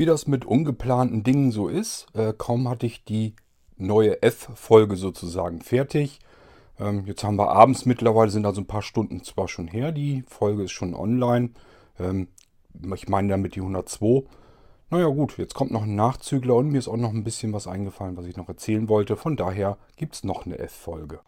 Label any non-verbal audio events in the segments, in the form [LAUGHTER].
Wie das mit ungeplanten Dingen so ist, äh, kaum hatte ich die neue F-Folge sozusagen fertig. Ähm, jetzt haben wir abends mittlerweile, sind also ein paar Stunden zwar schon her, die Folge ist schon online. Ähm, ich meine damit die 102. Naja gut, jetzt kommt noch ein Nachzügler und mir ist auch noch ein bisschen was eingefallen, was ich noch erzählen wollte. Von daher gibt es noch eine F-Folge.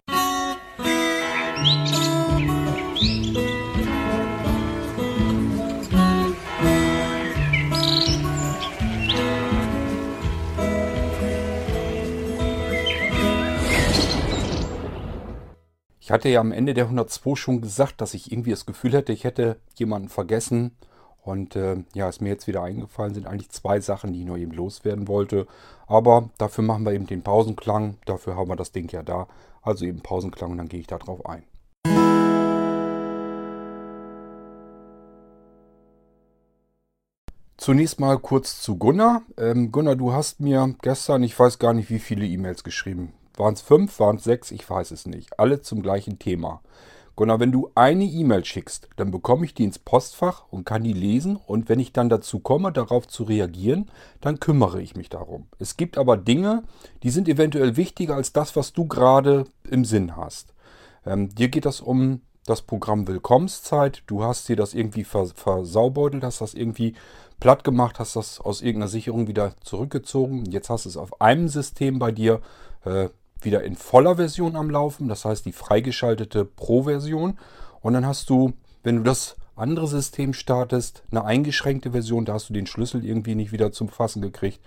Ich hatte ja am Ende der 102 schon gesagt, dass ich irgendwie das Gefühl hätte, ich hätte jemanden vergessen. Und äh, ja, ist mir jetzt wieder eingefallen, sind eigentlich zwei Sachen, die ich noch eben loswerden wollte. Aber dafür machen wir eben den Pausenklang. Dafür haben wir das Ding ja da. Also eben Pausenklang und dann gehe ich da drauf ein. Zunächst mal kurz zu Gunnar. Ähm, Gunnar, du hast mir gestern, ich weiß gar nicht, wie viele E-Mails geschrieben. Waren es fünf, waren es sechs, ich weiß es nicht. Alle zum gleichen Thema. Gunnar, wenn du eine E-Mail schickst, dann bekomme ich die ins Postfach und kann die lesen und wenn ich dann dazu komme, darauf zu reagieren, dann kümmere ich mich darum. Es gibt aber Dinge, die sind eventuell wichtiger als das, was du gerade im Sinn hast. Ähm, dir geht das um das Programm Willkommenszeit. Du hast dir das irgendwie versaubeutelt, hast das irgendwie platt gemacht, hast das aus irgendeiner Sicherung wieder zurückgezogen. Jetzt hast du es auf einem System bei dir äh, wieder in voller Version am Laufen, das heißt die freigeschaltete Pro-Version. Und dann hast du, wenn du das andere System startest, eine eingeschränkte Version, da hast du den Schlüssel irgendwie nicht wieder zum Fassen gekriegt.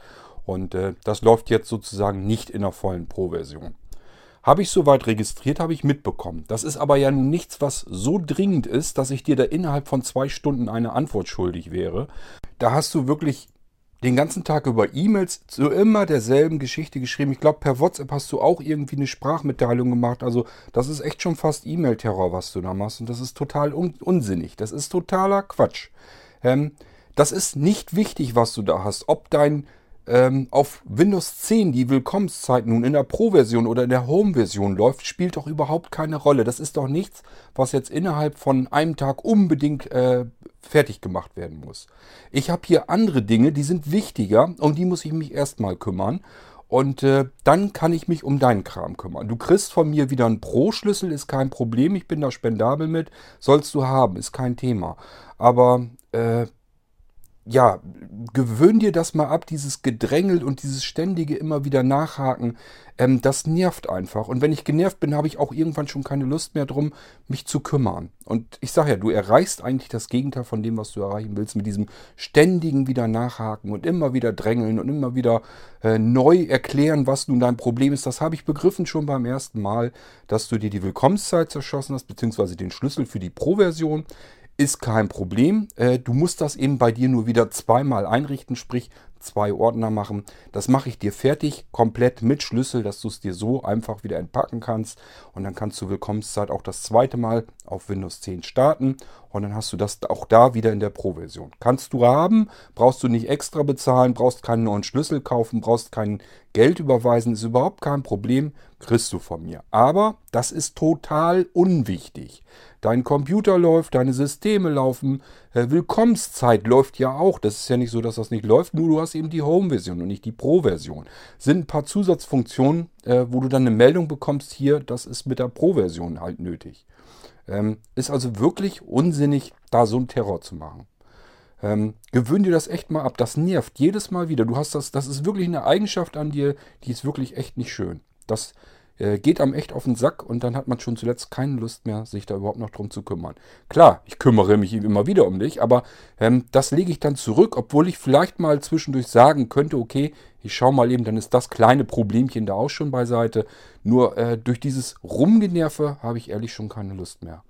Und äh, das läuft jetzt sozusagen nicht in der vollen Pro-Version. Habe ich soweit registriert, habe ich mitbekommen. Das ist aber ja nun nichts, was so dringend ist, dass ich dir da innerhalb von zwei Stunden eine Antwort schuldig wäre. Da hast du wirklich den ganzen Tag über E-Mails zu immer derselben Geschichte geschrieben. Ich glaube, per WhatsApp hast du auch irgendwie eine Sprachmitteilung gemacht. Also das ist echt schon fast E-Mail-Terror, was du da machst. Und das ist total un unsinnig. Das ist totaler Quatsch. Ähm, das ist nicht wichtig, was du da hast. Ob dein ähm, auf Windows 10 die Willkommenszeit nun in der Pro-Version oder in der Home-Version läuft, spielt doch überhaupt keine Rolle. Das ist doch nichts, was jetzt innerhalb von einem Tag unbedingt äh, fertig gemacht werden muss. Ich habe hier andere Dinge, die sind wichtiger, um die muss ich mich erstmal kümmern. Und äh, dann kann ich mich um deinen Kram kümmern. Du kriegst von mir wieder einen Pro-Schlüssel, ist kein Problem. Ich bin da spendabel mit. Sollst du haben, ist kein Thema. Aber äh, ja, gewöhn dir das mal ab, dieses Gedrängel und dieses ständige immer wieder Nachhaken. Ähm, das nervt einfach. Und wenn ich genervt bin, habe ich auch irgendwann schon keine Lust mehr drum, mich zu kümmern. Und ich sage ja, du erreichst eigentlich das Gegenteil von dem, was du erreichen willst, mit diesem ständigen wieder Nachhaken und immer wieder drängeln und immer wieder äh, neu erklären, was nun dein Problem ist. Das habe ich begriffen schon beim ersten Mal, dass du dir die Willkommenszeit zerschossen hast, beziehungsweise den Schlüssel für die Pro-Version ist kein Problem. Äh, du musst das eben bei dir nur wieder zweimal einrichten, sprich zwei Ordner machen. Das mache ich dir fertig, komplett mit Schlüssel, dass du es dir so einfach wieder entpacken kannst. Und dann kannst du Willkommenszeit auch das zweite Mal auf Windows 10 starten. Und dann hast du das auch da wieder in der Pro-Version. Kannst du haben, brauchst du nicht extra bezahlen, brauchst keinen neuen Schlüssel kaufen, brauchst kein Geld überweisen, ist überhaupt kein Problem, kriegst du von mir. Aber das ist total unwichtig. Dein Computer läuft, deine Systeme laufen, äh, Willkommenszeit läuft ja auch. Das ist ja nicht so, dass das nicht läuft, nur du hast eben die Home-Version und nicht die Pro-Version. Sind ein paar Zusatzfunktionen, äh, wo du dann eine Meldung bekommst, hier, das ist mit der Pro-Version halt nötig. Ähm, ist also wirklich unsinnig, da so einen Terror zu machen. Ähm, gewöhn dir das echt mal ab. Das nervt jedes Mal wieder. Du hast das, das ist wirklich eine Eigenschaft an dir, die ist wirklich echt nicht schön. Das äh, geht einem echt auf den Sack und dann hat man schon zuletzt keine Lust mehr, sich da überhaupt noch drum zu kümmern. Klar, ich kümmere mich immer wieder um dich, aber ähm, das lege ich dann zurück, obwohl ich vielleicht mal zwischendurch sagen könnte, okay, ich schaue mal eben, dann ist das kleine Problemchen da auch schon beiseite. Nur äh, durch dieses Rumgenerve habe ich ehrlich schon keine Lust mehr.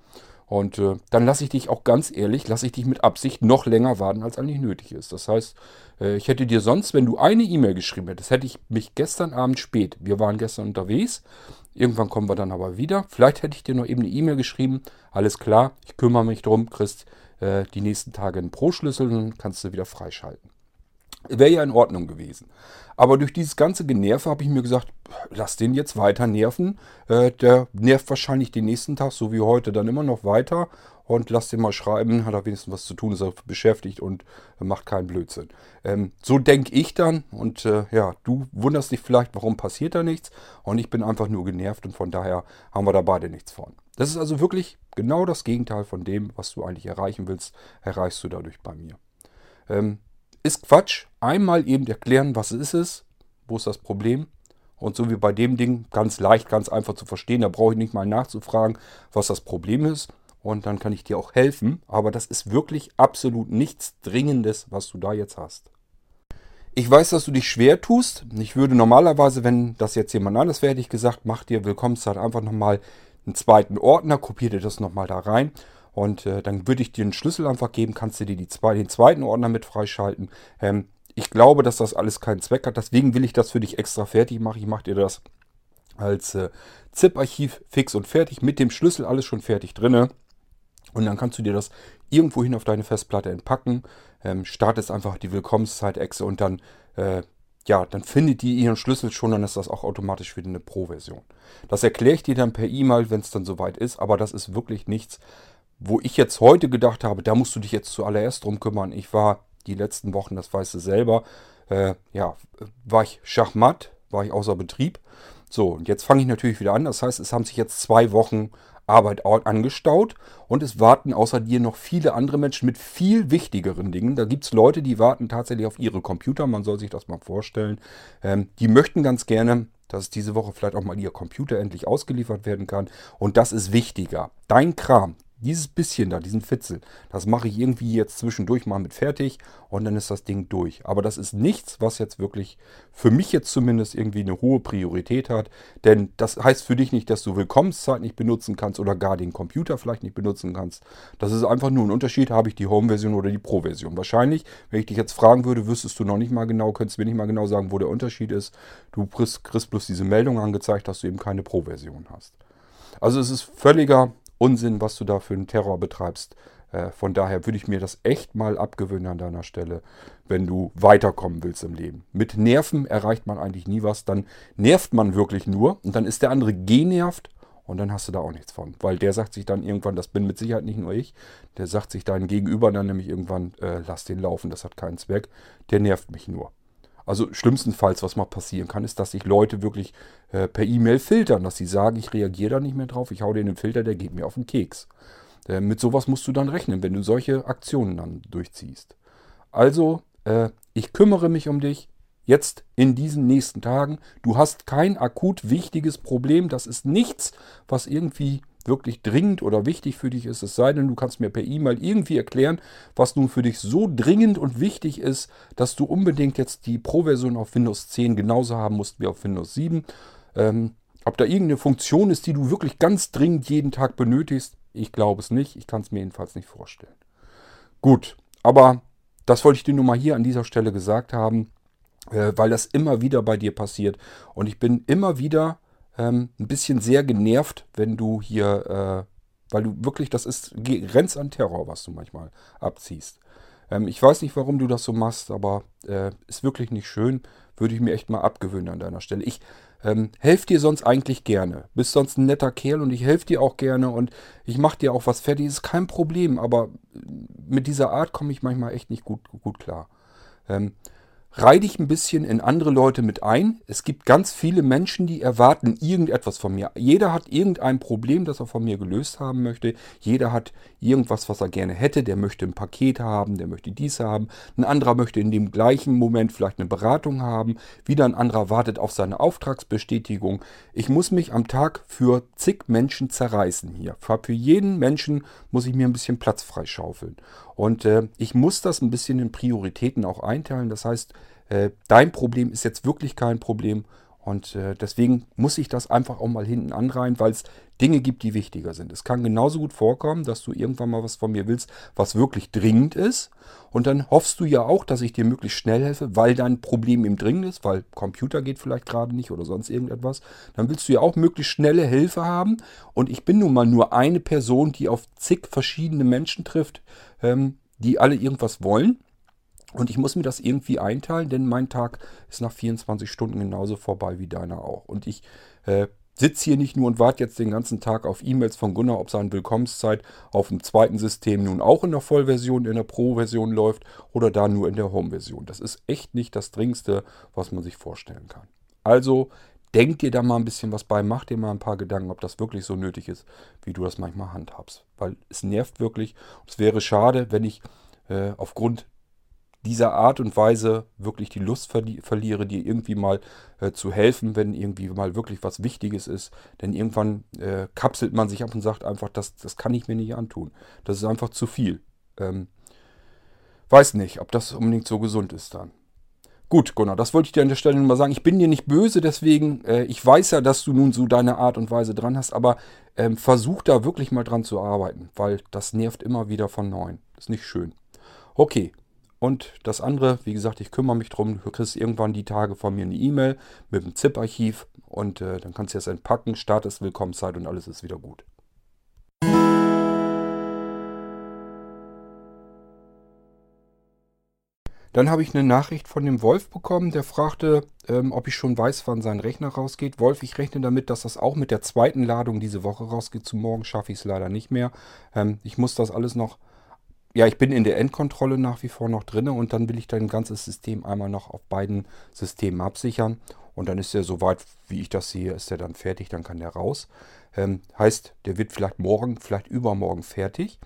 Und äh, dann lasse ich dich auch ganz ehrlich, lasse ich dich mit Absicht noch länger warten, als eigentlich nötig ist. Das heißt, äh, ich hätte dir sonst, wenn du eine E-Mail geschrieben hättest, hätte ich mich gestern Abend spät, wir waren gestern unterwegs, irgendwann kommen wir dann aber wieder, vielleicht hätte ich dir noch eben eine E-Mail geschrieben, alles klar, ich kümmere mich drum, kriegst äh, die nächsten Tage einen Pro-Schlüssel und kannst du wieder freischalten. Wäre ja in Ordnung gewesen. Aber durch dieses ganze Generve habe ich mir gesagt, lass den jetzt weiter nerven. Äh, der nervt wahrscheinlich den nächsten Tag, so wie heute, dann immer noch weiter. und lass den mal schreiben, hat er wenigstens was zu tun, ist er beschäftigt und macht keinen Blödsinn. Ähm, so denke ich dann und äh, ja, du wunderst dich vielleicht, warum passiert da nichts und ich bin einfach nur genervt und von daher haben wir da beide nichts von. Das ist also wirklich genau das Gegenteil von dem, was du eigentlich erreichen willst, erreichst du dadurch bei mir. Ähm, ist Quatsch. Einmal eben erklären, was ist es, wo ist das Problem. Und so wie bei dem Ding, ganz leicht, ganz einfach zu verstehen. Da brauche ich nicht mal nachzufragen, was das Problem ist. Und dann kann ich dir auch helfen. Aber das ist wirklich absolut nichts Dringendes, was du da jetzt hast. Ich weiß, dass du dich schwer tust. Ich würde normalerweise, wenn das jetzt jemand anders wäre, hätte ich gesagt, mach dir Willkommenszeit einfach nochmal einen zweiten Ordner, kopier dir das nochmal da rein und äh, dann würde ich dir einen Schlüssel einfach geben, kannst du dir die zwei, den zweiten Ordner mit freischalten. Ähm, ich glaube, dass das alles keinen Zweck hat, deswegen will ich das für dich extra fertig machen. Ich mache dir das als äh, ZIP-Archiv fix und fertig, mit dem Schlüssel alles schon fertig drinne. Und dann kannst du dir das irgendwohin auf deine Festplatte entpacken, ähm, startest einfach die Willkommenszeit-Exe und dann äh, ja, dann findet die ihren Schlüssel schon, dann ist das auch automatisch wieder eine Pro-Version. Das erkläre ich dir dann per E-Mail, wenn es dann soweit ist, aber das ist wirklich nichts, wo ich jetzt heute gedacht habe, da musst du dich jetzt zuallererst drum kümmern. Ich war die letzten Wochen, das weißt du selber, äh, ja, war ich Schachmatt, war ich außer Betrieb. So, und jetzt fange ich natürlich wieder an. Das heißt, es haben sich jetzt zwei Wochen Arbeit angestaut und es warten außer dir noch viele andere Menschen mit viel wichtigeren Dingen. Da gibt es Leute, die warten tatsächlich auf ihre Computer, man soll sich das mal vorstellen. Ähm, die möchten ganz gerne, dass diese Woche vielleicht auch mal ihr Computer endlich ausgeliefert werden kann und das ist wichtiger. Dein Kram, dieses bisschen da, diesen Fitzel, das mache ich irgendwie jetzt zwischendurch mal mit fertig und dann ist das Ding durch. Aber das ist nichts, was jetzt wirklich für mich jetzt zumindest irgendwie eine hohe Priorität hat. Denn das heißt für dich nicht, dass du Willkommenszeit nicht benutzen kannst oder gar den Computer vielleicht nicht benutzen kannst. Das ist einfach nur ein Unterschied, habe ich die Home-Version oder die Pro-Version. Wahrscheinlich, wenn ich dich jetzt fragen würde, wüsstest du noch nicht mal genau, könntest mir nicht mal genau sagen, wo der Unterschied ist. Du kriegst, bloß diese Meldung angezeigt, dass du eben keine Pro-Version hast. Also es ist völliger Unsinn, was du da für einen Terror betreibst. Äh, von daher würde ich mir das echt mal abgewöhnen an deiner Stelle, wenn du weiterkommen willst im Leben. Mit Nerven erreicht man eigentlich nie was. Dann nervt man wirklich nur und dann ist der andere genervt und dann hast du da auch nichts von. Weil der sagt sich dann irgendwann, das bin mit Sicherheit nicht nur ich, der sagt sich dein Gegenüber dann nämlich irgendwann, äh, lass den laufen, das hat keinen Zweck, der nervt mich nur. Also schlimmstenfalls, was mal passieren kann, ist, dass sich Leute wirklich äh, per E-Mail filtern, dass sie sagen, ich reagiere da nicht mehr drauf, ich hau dir den Filter, der geht mir auf den Keks. Äh, mit sowas musst du dann rechnen, wenn du solche Aktionen dann durchziehst. Also, äh, ich kümmere mich um dich jetzt in diesen nächsten Tagen. Du hast kein akut wichtiges Problem, das ist nichts, was irgendwie wirklich dringend oder wichtig für dich ist, es sei denn, du kannst mir per E-Mail irgendwie erklären, was nun für dich so dringend und wichtig ist, dass du unbedingt jetzt die Pro-Version auf Windows 10 genauso haben musst wie auf Windows 7. Ähm, ob da irgendeine Funktion ist, die du wirklich ganz dringend jeden Tag benötigst, ich glaube es nicht. Ich kann es mir jedenfalls nicht vorstellen. Gut, aber das wollte ich dir nur mal hier an dieser Stelle gesagt haben, äh, weil das immer wieder bei dir passiert. Und ich bin immer wieder ähm, ein bisschen sehr genervt, wenn du hier, äh, weil du wirklich, das ist grenzt an Terror, was du manchmal abziehst. Ähm, ich weiß nicht, warum du das so machst, aber äh, ist wirklich nicht schön. Würde ich mir echt mal abgewöhnen an deiner Stelle. Ich ähm, helfe dir sonst eigentlich gerne. Bist sonst ein netter Kerl und ich helfe dir auch gerne und ich mache dir auch was fertig. Ist kein Problem, aber mit dieser Art komme ich manchmal echt nicht gut, gut klar. Ähm, Reih dich ein bisschen in andere Leute mit ein. Es gibt ganz viele Menschen, die erwarten irgendetwas von mir. Jeder hat irgendein Problem, das er von mir gelöst haben möchte. Jeder hat irgendwas, was er gerne hätte. Der möchte ein Paket haben, der möchte dies haben. Ein anderer möchte in dem gleichen Moment vielleicht eine Beratung haben. Wieder ein anderer wartet auf seine Auftragsbestätigung. Ich muss mich am Tag für zig Menschen zerreißen hier. Für jeden Menschen muss ich mir ein bisschen Platz freischaufeln. Und äh, ich muss das ein bisschen in Prioritäten auch einteilen. Das heißt, äh, dein Problem ist jetzt wirklich kein Problem. Und äh, deswegen muss ich das einfach auch mal hinten anreihen, weil es Dinge gibt, die wichtiger sind. Es kann genauso gut vorkommen, dass du irgendwann mal was von mir willst, was wirklich dringend ist. Und dann hoffst du ja auch, dass ich dir möglichst schnell helfe, weil dein Problem eben dringend ist, weil Computer geht vielleicht gerade nicht oder sonst irgendetwas. Dann willst du ja auch möglichst schnelle Hilfe haben. Und ich bin nun mal nur eine Person, die auf zig verschiedene Menschen trifft, ähm, die alle irgendwas wollen. Und ich muss mir das irgendwie einteilen, denn mein Tag ist nach 24 Stunden genauso vorbei wie deiner auch. Und ich äh, sitze hier nicht nur und warte jetzt den ganzen Tag auf E-Mails von Gunnar, ob seine Willkommenszeit auf dem zweiten System nun auch in der Vollversion, in der Pro-Version läuft oder da nur in der Home-Version. Das ist echt nicht das Dringendste, was man sich vorstellen kann. Also denk dir da mal ein bisschen was bei, mach dir mal ein paar Gedanken, ob das wirklich so nötig ist, wie du das manchmal handhabst. Weil es nervt wirklich. Es wäre schade, wenn ich äh, aufgrund dieser Art und Weise wirklich die Lust verli verliere, dir irgendwie mal äh, zu helfen, wenn irgendwie mal wirklich was Wichtiges ist. Denn irgendwann äh, kapselt man sich ab und sagt einfach, das, das kann ich mir nicht antun. Das ist einfach zu viel. Ähm, weiß nicht, ob das unbedingt so gesund ist dann. Gut, Gunnar, das wollte ich dir an der Stelle nur mal sagen. Ich bin dir nicht böse, deswegen, äh, ich weiß ja, dass du nun so deine Art und Weise dran hast, aber ähm, versuch da wirklich mal dran zu arbeiten, weil das nervt immer wieder von neuem. ist nicht schön. Okay, und das andere, wie gesagt, ich kümmere mich drum. Du kriegst irgendwann die Tage von mir eine E-Mail mit dem ZIP-Archiv und äh, dann kannst du es entpacken, startest Willkommenszeit und alles ist wieder gut. Dann habe ich eine Nachricht von dem Wolf bekommen, der fragte, ähm, ob ich schon weiß, wann sein Rechner rausgeht. Wolf, ich rechne damit, dass das auch mit der zweiten Ladung diese Woche rausgeht. Zu morgen schaffe ich es leider nicht mehr. Ähm, ich muss das alles noch ja, ich bin in der Endkontrolle nach wie vor noch drin und dann will ich dein ganzes System einmal noch auf beiden Systemen absichern. Und dann ist er soweit, wie ich das sehe, ist er dann fertig, dann kann der raus. Ähm, heißt, der wird vielleicht morgen, vielleicht übermorgen fertig.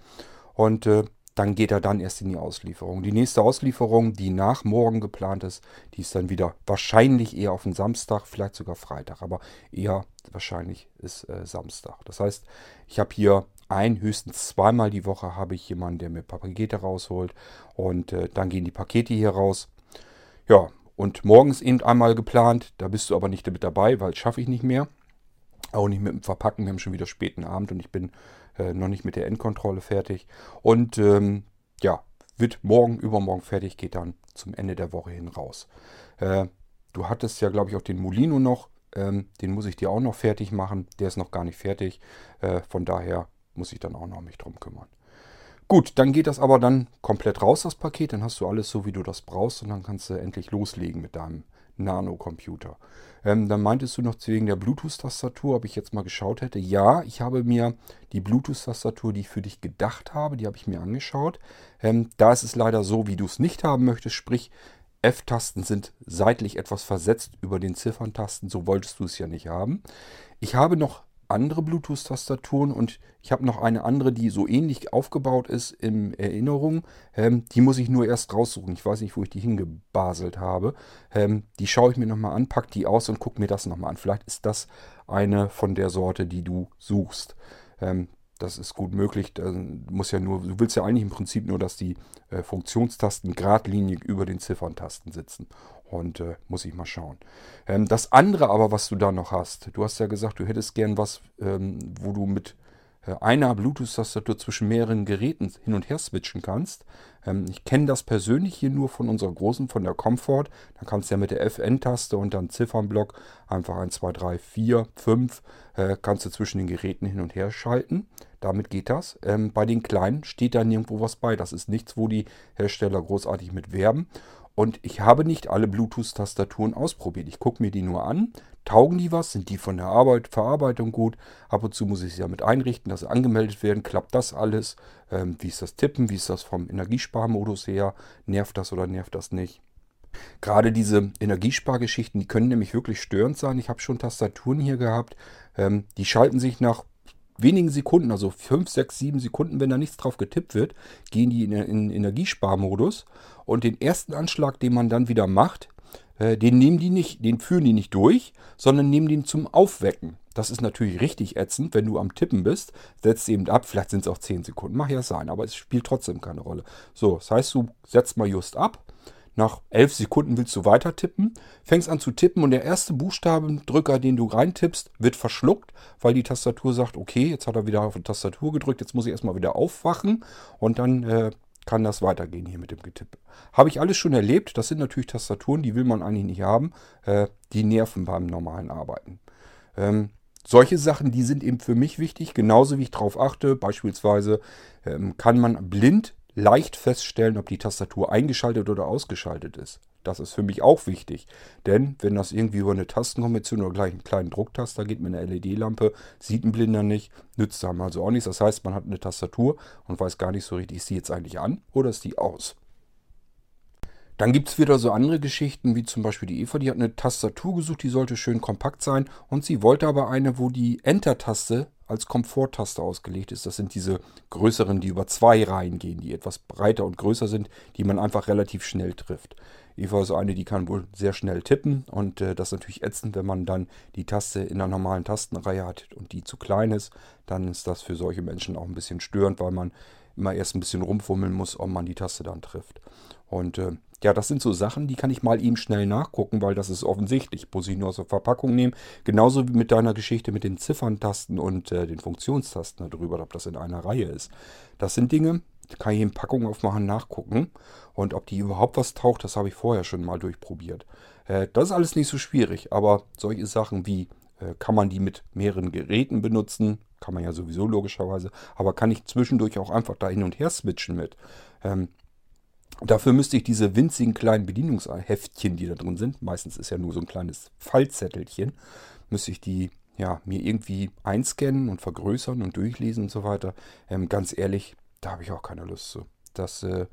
Und äh, dann geht er dann erst in die Auslieferung. Die nächste Auslieferung, die nach morgen geplant ist, die ist dann wieder wahrscheinlich eher auf den Samstag, vielleicht sogar Freitag, aber eher wahrscheinlich ist äh, Samstag. Das heißt, ich habe hier ein, höchstens zweimal die Woche habe ich jemanden, der mir Pakete rausholt. Und äh, dann gehen die Pakete hier raus. Ja, und morgens eben einmal geplant. Da bist du aber nicht mit dabei, weil das schaffe ich nicht mehr. Auch nicht mit dem Verpacken. Wir haben schon wieder späten Abend und ich bin äh, noch nicht mit der Endkontrolle fertig. Und ähm, ja, wird morgen, übermorgen fertig, geht dann zum Ende der Woche hin raus. Äh, du hattest ja, glaube ich, auch den Molino noch. Ähm, den muss ich dir auch noch fertig machen. Der ist noch gar nicht fertig. Äh, von daher muss ich dann auch noch mich drum kümmern. Gut, dann geht das aber dann komplett raus, das Paket. Dann hast du alles so, wie du das brauchst und dann kannst du endlich loslegen mit deinem Nano-Computer. Ähm, dann meintest du noch wegen der Bluetooth-Tastatur, ob ich jetzt mal geschaut hätte. Ja, ich habe mir die Bluetooth-Tastatur, die ich für dich gedacht habe, die habe ich mir angeschaut. Ähm, da ist es leider so, wie du es nicht haben möchtest, sprich F-Tasten sind seitlich etwas versetzt über den Zifferntasten, so wolltest du es ja nicht haben. Ich habe noch andere Bluetooth-Tastaturen und ich habe noch eine andere, die so ähnlich aufgebaut ist in Erinnerung. Ähm, die muss ich nur erst raussuchen. Ich weiß nicht, wo ich die hingebaselt habe. Ähm, die schaue ich mir nochmal an, packe die aus und gucke mir das nochmal an. Vielleicht ist das eine von der Sorte, die du suchst. Ähm, das ist gut möglich. Muss ja nur, du willst ja eigentlich im Prinzip nur, dass die äh, Funktionstasten geradlinig über den Zifferntasten sitzen. Und äh, muss ich mal schauen. Ähm, das andere aber, was du da noch hast, du hast ja gesagt, du hättest gern was, ähm, wo du mit einer Bluetooth-Tastatur zwischen mehreren Geräten hin und her switchen kannst. Ähm, ich kenne das persönlich hier nur von unserer großen, von der Comfort. Da kannst du ja mit der FN-Taste und dann Ziffernblock einfach 1, 2, 3, 4, 5 äh, kannst du zwischen den Geräten hin und her schalten. Damit geht das. Ähm, bei den kleinen steht da nirgendwo was bei. Das ist nichts, wo die Hersteller großartig mit werben. Und ich habe nicht alle Bluetooth-Tastaturen ausprobiert. Ich gucke mir die nur an. Taugen die was? Sind die von der Arbeit, Verarbeitung gut? Ab und zu muss ich sie ja mit einrichten, dass sie angemeldet werden. Klappt das alles? Ähm, wie ist das Tippen? Wie ist das vom Energiesparmodus her? Nervt das oder nervt das nicht? Gerade diese Energiespargeschichten, die können nämlich wirklich störend sein. Ich habe schon Tastaturen hier gehabt, ähm, die schalten sich nach wenigen Sekunden, also 5, 6, 7 Sekunden, wenn da nichts drauf getippt wird, gehen die in, in Energiesparmodus. Und den ersten Anschlag, den man dann wieder macht, den nehmen die nicht, den führen die nicht durch, sondern nehmen den zum Aufwecken. Das ist natürlich richtig ätzend, wenn du am Tippen bist, setzt eben ab, vielleicht sind es auch 10 Sekunden, mag ja sein, aber es spielt trotzdem keine Rolle. So, das heißt, du setzt mal just ab, nach 11 Sekunden willst du weiter tippen, fängst an zu tippen und der erste Buchstabendrücker, den du reintippst, wird verschluckt, weil die Tastatur sagt, okay, jetzt hat er wieder auf die Tastatur gedrückt, jetzt muss ich erstmal wieder aufwachen und dann äh, kann das weitergehen hier mit dem Getippe. Habe ich alles schon erlebt. Das sind natürlich Tastaturen, die will man eigentlich nicht haben. Äh, die nerven beim normalen Arbeiten. Ähm, solche Sachen, die sind eben für mich wichtig, genauso wie ich darauf achte. Beispielsweise ähm, kann man blind leicht feststellen, ob die Tastatur eingeschaltet oder ausgeschaltet ist. Das ist für mich auch wichtig. Denn wenn das irgendwie über eine Tastenkombination oder gleich einen kleinen Drucktaster geht mit einer LED-Lampe, sieht ein Blinder nicht, nützt einem also auch nichts. Das heißt, man hat eine Tastatur und weiß gar nicht so richtig, ist die jetzt eigentlich an oder ist die aus. Dann gibt es wieder so andere Geschichten, wie zum Beispiel die Eva, die hat eine Tastatur gesucht, die sollte schön kompakt sein und sie wollte aber eine, wo die Enter-Taste als Komforttaste ausgelegt ist. Das sind diese größeren, die über zwei Reihen gehen, die etwas breiter und größer sind, die man einfach relativ schnell trifft. Eva ist eine, die kann wohl sehr schnell tippen und äh, das ist natürlich ätzend, wenn man dann die Taste in einer normalen Tastenreihe hat und die zu klein ist. Dann ist das für solche Menschen auch ein bisschen störend, weil man immer erst ein bisschen rumfummeln muss, ob man die Taste dann trifft. Und äh, ja, das sind so Sachen, die kann ich mal eben schnell nachgucken, weil das ist offensichtlich. Muss ich nur aus der Verpackung nehmen. Genauso wie mit deiner Geschichte mit den Zifferntasten und äh, den Funktionstasten darüber, ob das in einer Reihe ist. Das sind Dinge, die kann ich in Packung aufmachen, nachgucken. Und ob die überhaupt was taucht, das habe ich vorher schon mal durchprobiert. Äh, das ist alles nicht so schwierig, aber solche Sachen wie, äh, kann man die mit mehreren Geräten benutzen? Kann man ja sowieso logischerweise. Aber kann ich zwischendurch auch einfach da hin und her switchen mit? Ähm, Dafür müsste ich diese winzigen kleinen Bedienungsheftchen, die da drin sind, meistens ist ja nur so ein kleines Fallzettelchen, müsste ich die ja, mir irgendwie einscannen und vergrößern und durchlesen und so weiter. Ähm, ganz ehrlich, da habe ich auch keine Lust zu. Das, äh,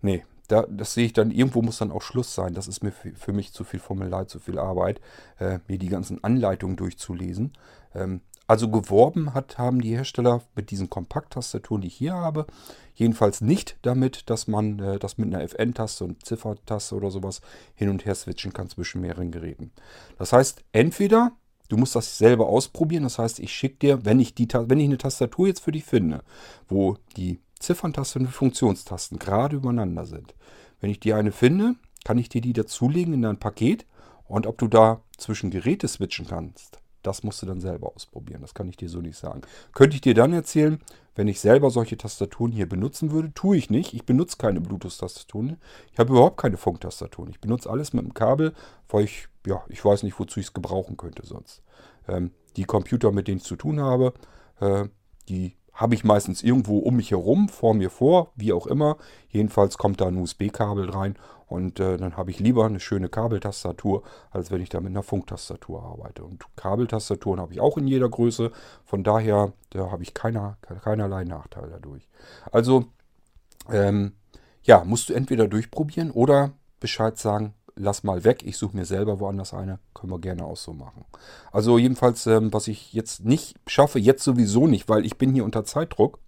nee, da, das sehe ich dann, irgendwo muss dann auch Schluss sein. Das ist mir für, für mich zu viel Formular, zu viel Arbeit, äh, mir die ganzen Anleitungen durchzulesen. Ähm, also geworben hat, haben die Hersteller mit diesen Kompakttastaturen, die ich hier habe, jedenfalls nicht damit, dass man äh, das mit einer FN-Taste und Ziffertaste oder sowas hin und her switchen kann zwischen mehreren Geräten. Das heißt, entweder du musst das selber ausprobieren, das heißt, ich schicke dir, wenn ich, die, wenn ich eine Tastatur jetzt für dich finde, wo die Zifferntaste und die Funktionstasten gerade übereinander sind, wenn ich dir eine finde, kann ich dir die dazulegen in dein Paket und ob du da zwischen Geräte switchen kannst, das musst du dann selber ausprobieren. Das kann ich dir so nicht sagen. Könnte ich dir dann erzählen, wenn ich selber solche Tastaturen hier benutzen würde, tue ich nicht. Ich benutze keine Bluetooth-Tastaturen. Ich habe überhaupt keine Funktastaturen. Ich benutze alles mit dem Kabel, weil ich, ja, ich weiß nicht, wozu ich es gebrauchen könnte sonst. Ähm, die Computer, mit denen ich zu tun habe, äh, die habe ich meistens irgendwo um mich herum, vor mir vor, wie auch immer. Jedenfalls kommt da ein USB-Kabel rein und äh, dann habe ich lieber eine schöne Kabeltastatur, als wenn ich da mit einer Funktastatur arbeite. Und Kabeltastaturen habe ich auch in jeder Größe. Von daher da habe ich keiner, keinerlei Nachteil dadurch. Also, ähm, ja, musst du entweder durchprobieren oder Bescheid sagen, lass mal weg, ich suche mir selber woanders eine, können wir gerne auch so machen. Also jedenfalls, ähm, was ich jetzt nicht schaffe, jetzt sowieso nicht, weil ich bin hier unter Zeitdruck.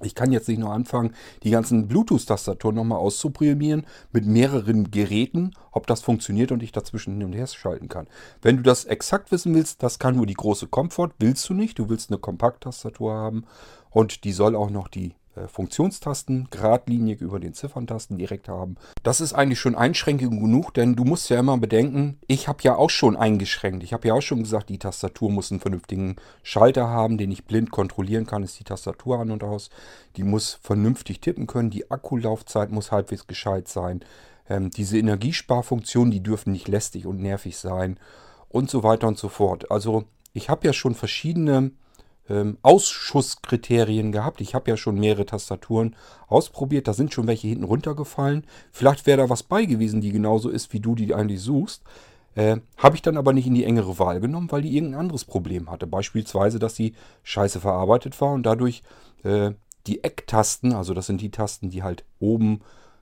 Ich kann jetzt nicht nur anfangen, die ganzen Bluetooth-Tastaturen nochmal auszuprobieren mit mehreren Geräten, ob das funktioniert und ich dazwischen hin und her schalten kann. Wenn du das exakt wissen willst, das kann nur die große Comfort, willst du nicht. Du willst eine Kompakt-Tastatur haben und die soll auch noch die Funktionstasten geradlinig über den Zifferntasten direkt haben. Das ist eigentlich schon Einschränkung genug, denn du musst ja immer bedenken, ich habe ja auch schon eingeschränkt. Ich habe ja auch schon gesagt, die Tastatur muss einen vernünftigen Schalter haben, den ich blind kontrollieren kann, ist die Tastatur an und aus. Die muss vernünftig tippen können, die Akkulaufzeit muss halbwegs gescheit sein. Ähm, diese Energiesparfunktionen, die dürfen nicht lästig und nervig sein und so weiter und so fort. Also ich habe ja schon verschiedene ähm, Ausschusskriterien gehabt. Ich habe ja schon mehrere Tastaturen ausprobiert. Da sind schon welche hinten runtergefallen. Vielleicht wäre da was bei gewesen, die genauso ist, wie du die eigentlich suchst. Äh, habe ich dann aber nicht in die engere Wahl genommen, weil die irgendein anderes Problem hatte. Beispielsweise, dass sie scheiße verarbeitet war und dadurch äh, die Ecktasten, also das sind die Tasten, die halt oben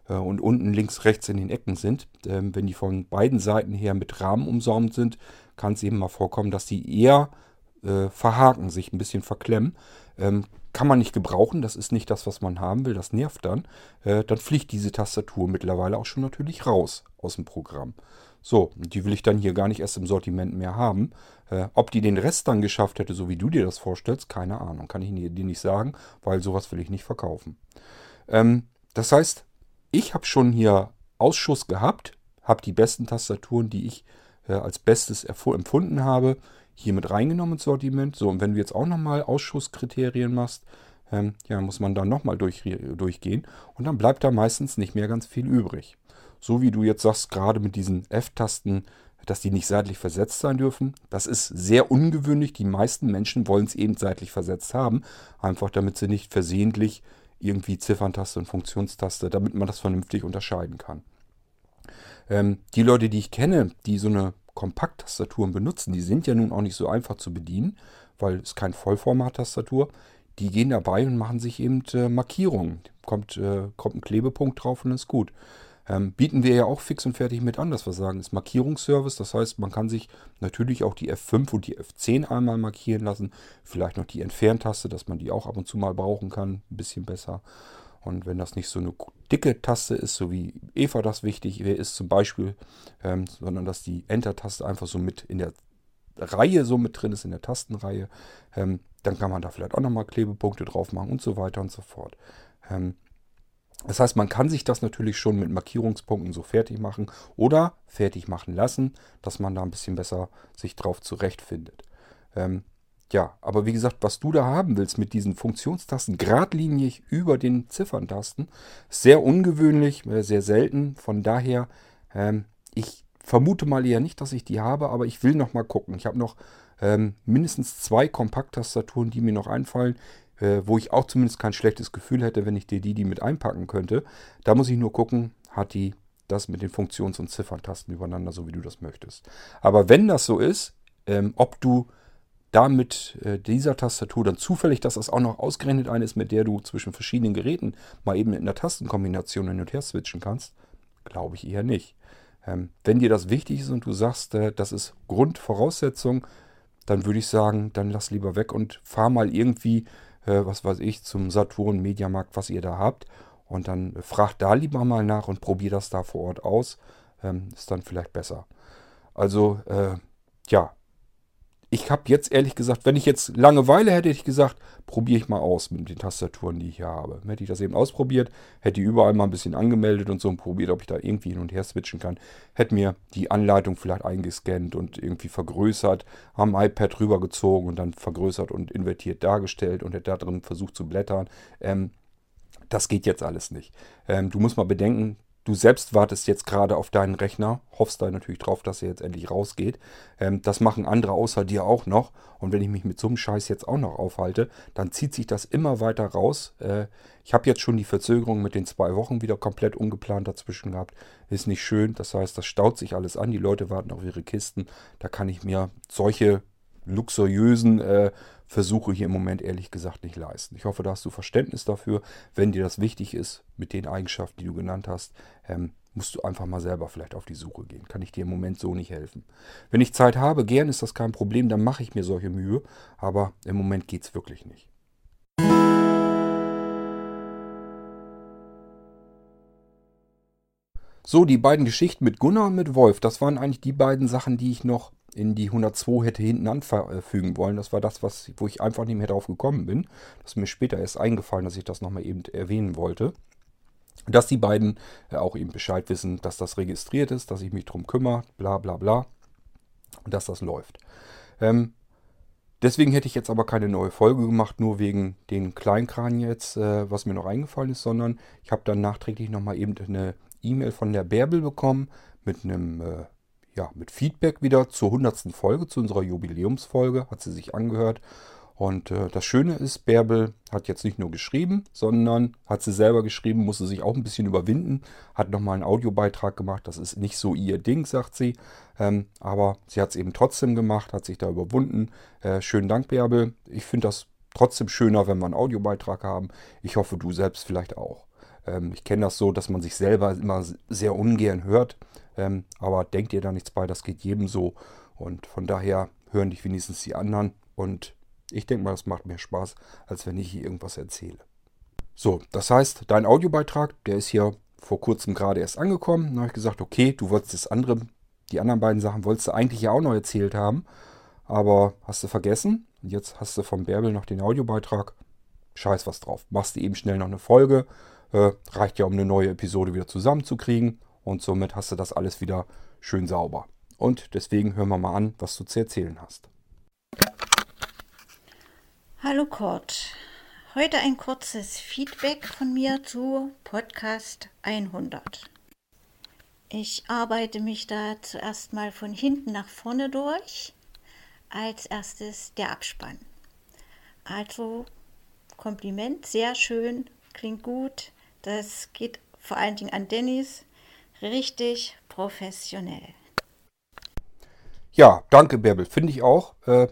äh, und unten links, rechts in den Ecken sind, ähm, wenn die von beiden Seiten her mit Rahmen umsäumt sind, kann es eben mal vorkommen, dass die eher äh, verhaken, sich ein bisschen verklemmen. Ähm, kann man nicht gebrauchen, das ist nicht das, was man haben will, das nervt dann. Äh, dann fliegt diese Tastatur mittlerweile auch schon natürlich raus aus dem Programm. So, die will ich dann hier gar nicht erst im Sortiment mehr haben. Äh, ob die den Rest dann geschafft hätte, so wie du dir das vorstellst, keine Ahnung. Kann ich dir nicht sagen, weil sowas will ich nicht verkaufen. Ähm, das heißt, ich habe schon hier Ausschuss gehabt, habe die besten Tastaturen, die ich äh, als bestes empfunden habe, hier mit reingenommen ins Sortiment. So, und wenn du jetzt auch nochmal Ausschusskriterien machst, ähm, ja, muss man da nochmal durch, durchgehen. Und dann bleibt da meistens nicht mehr ganz viel übrig. So wie du jetzt sagst, gerade mit diesen F-Tasten, dass die nicht seitlich versetzt sein dürfen. Das ist sehr ungewöhnlich. Die meisten Menschen wollen es eben seitlich versetzt haben. Einfach damit sie nicht versehentlich irgendwie Zifferntaste und Funktionstaste, damit man das vernünftig unterscheiden kann. Ähm, die Leute, die ich kenne, die so eine Kompakttastaturen benutzen, die sind ja nun auch nicht so einfach zu bedienen, weil es keine Vollformat-Tastatur. Die gehen dabei und machen sich eben äh, Markierungen. Kommt, äh, kommt ein Klebepunkt drauf und ist gut. Ähm, bieten wir ja auch fix und fertig mit an, dass wir sagen, ist Markierungsservice. Das heißt, man kann sich natürlich auch die F5 und die F10 einmal markieren lassen. Vielleicht noch die Entferntaste, dass man die auch ab und zu mal brauchen kann. Ein bisschen besser. Und wenn das nicht so eine dicke Taste ist, so wie Eva das wichtig ist zum Beispiel, ähm, sondern dass die Enter-Taste einfach so mit in der Reihe so mit drin ist, in der Tastenreihe, ähm, dann kann man da vielleicht auch nochmal Klebepunkte drauf machen und so weiter und so fort. Ähm, das heißt, man kann sich das natürlich schon mit Markierungspunkten so fertig machen oder fertig machen lassen, dass man da ein bisschen besser sich drauf zurechtfindet. Ja, aber wie gesagt, was du da haben willst mit diesen Funktionstasten, geradlinig über den Zifferntasten, sehr ungewöhnlich, äh, sehr selten. Von daher, ähm, ich vermute mal eher nicht, dass ich die habe, aber ich will noch mal gucken. Ich habe noch ähm, mindestens zwei Kompakttastaturen, die mir noch einfallen, äh, wo ich auch zumindest kein schlechtes Gefühl hätte, wenn ich dir die, die mit einpacken könnte. Da muss ich nur gucken, hat die das mit den Funktions- und Zifferntasten übereinander, so wie du das möchtest. Aber wenn das so ist, ähm, ob du da mit äh, dieser Tastatur dann zufällig, dass das auch noch ausgerechnet eine ist, mit der du zwischen verschiedenen Geräten mal eben in einer Tastenkombination hin und her switchen kannst, glaube ich eher nicht. Ähm, wenn dir das wichtig ist und du sagst, äh, das ist Grundvoraussetzung, dann würde ich sagen, dann lass lieber weg und fahr mal irgendwie, äh, was weiß ich, zum Saturn, Mediamarkt, was ihr da habt. Und dann frag da lieber mal nach und probier das da vor Ort aus. Ähm, ist dann vielleicht besser. Also, ja, ich habe jetzt ehrlich gesagt, wenn ich jetzt Langeweile hätte, hätte ich gesagt, probiere ich mal aus mit den Tastaturen, die ich hier habe. Hätte ich das eben ausprobiert, hätte ich überall mal ein bisschen angemeldet und so und probiert, ob ich da irgendwie hin und her switchen kann. Hätte mir die Anleitung vielleicht eingescannt und irgendwie vergrößert, am iPad rübergezogen und dann vergrößert und invertiert dargestellt und hätte da drin versucht zu blättern. Ähm, das geht jetzt alles nicht. Ähm, du musst mal bedenken, Du selbst wartest jetzt gerade auf deinen Rechner, hoffst da natürlich drauf, dass er jetzt endlich rausgeht. Ähm, das machen andere außer dir auch noch. Und wenn ich mich mit so einem Scheiß jetzt auch noch aufhalte, dann zieht sich das immer weiter raus. Äh, ich habe jetzt schon die Verzögerung mit den zwei Wochen wieder komplett ungeplant dazwischen gehabt. Ist nicht schön. Das heißt, das staut sich alles an. Die Leute warten auf ihre Kisten. Da kann ich mir solche luxuriösen äh, Versuche hier im Moment ehrlich gesagt nicht leisten. Ich hoffe, da hast du Verständnis dafür. Wenn dir das wichtig ist, mit den Eigenschaften, die du genannt hast, ähm, musst du einfach mal selber vielleicht auf die Suche gehen. Kann ich dir im Moment so nicht helfen. Wenn ich Zeit habe, gern ist das kein Problem, dann mache ich mir solche Mühe, aber im Moment geht es wirklich nicht. So, die beiden Geschichten mit Gunnar und mit Wolf, das waren eigentlich die beiden Sachen, die ich noch in die 102 hätte hinten anfügen wollen. Das war das, was, wo ich einfach nicht mehr drauf gekommen bin. Das ist mir später erst eingefallen, dass ich das nochmal eben erwähnen wollte. Dass die beiden äh, auch eben Bescheid wissen, dass das registriert ist, dass ich mich drum kümmere, bla bla bla. Und dass das läuft. Ähm, deswegen hätte ich jetzt aber keine neue Folge gemacht, nur wegen den Kleinkran jetzt, äh, was mir noch eingefallen ist, sondern ich habe dann nachträglich nochmal eben eine E-Mail von der Bärbel bekommen mit einem äh, ja, mit Feedback wieder zur 100. Folge, zu unserer Jubiläumsfolge, hat sie sich angehört. Und äh, das Schöne ist, Bärbel hat jetzt nicht nur geschrieben, sondern hat sie selber geschrieben, musste sich auch ein bisschen überwinden, hat nochmal einen Audiobeitrag gemacht. Das ist nicht so ihr Ding, sagt sie. Ähm, aber sie hat es eben trotzdem gemacht, hat sich da überwunden. Äh, schönen Dank, Bärbel. Ich finde das trotzdem schöner, wenn wir einen Audiobeitrag haben. Ich hoffe, du selbst vielleicht auch. Ähm, ich kenne das so, dass man sich selber immer sehr ungern hört. Ähm, aber denkt ihr da nichts bei, das geht jedem so. Und von daher hören dich wenigstens die anderen. Und ich denke mal, das macht mehr Spaß, als wenn ich hier irgendwas erzähle. So, das heißt, dein Audiobeitrag, der ist hier vor kurzem gerade erst angekommen. Dann habe ich gesagt, okay, du wolltest das andere, die anderen beiden Sachen wolltest du eigentlich ja auch noch erzählt haben. Aber hast du vergessen. Jetzt hast du vom Bärbel noch den Audiobeitrag. Scheiß was drauf. Machst du eben schnell noch eine Folge. Äh, reicht ja, um eine neue Episode wieder zusammenzukriegen. Und somit hast du das alles wieder schön sauber. Und deswegen hören wir mal an, was du zu erzählen hast. Hallo Kurt. Heute ein kurzes Feedback von mir zu Podcast 100. Ich arbeite mich da zuerst mal von hinten nach vorne durch. Als erstes der Abspann. Also Kompliment, sehr schön klingt gut. Das geht vor allen Dingen an Dennis richtig professionell. Ja, danke Bärbel, finde ich auch. Äh,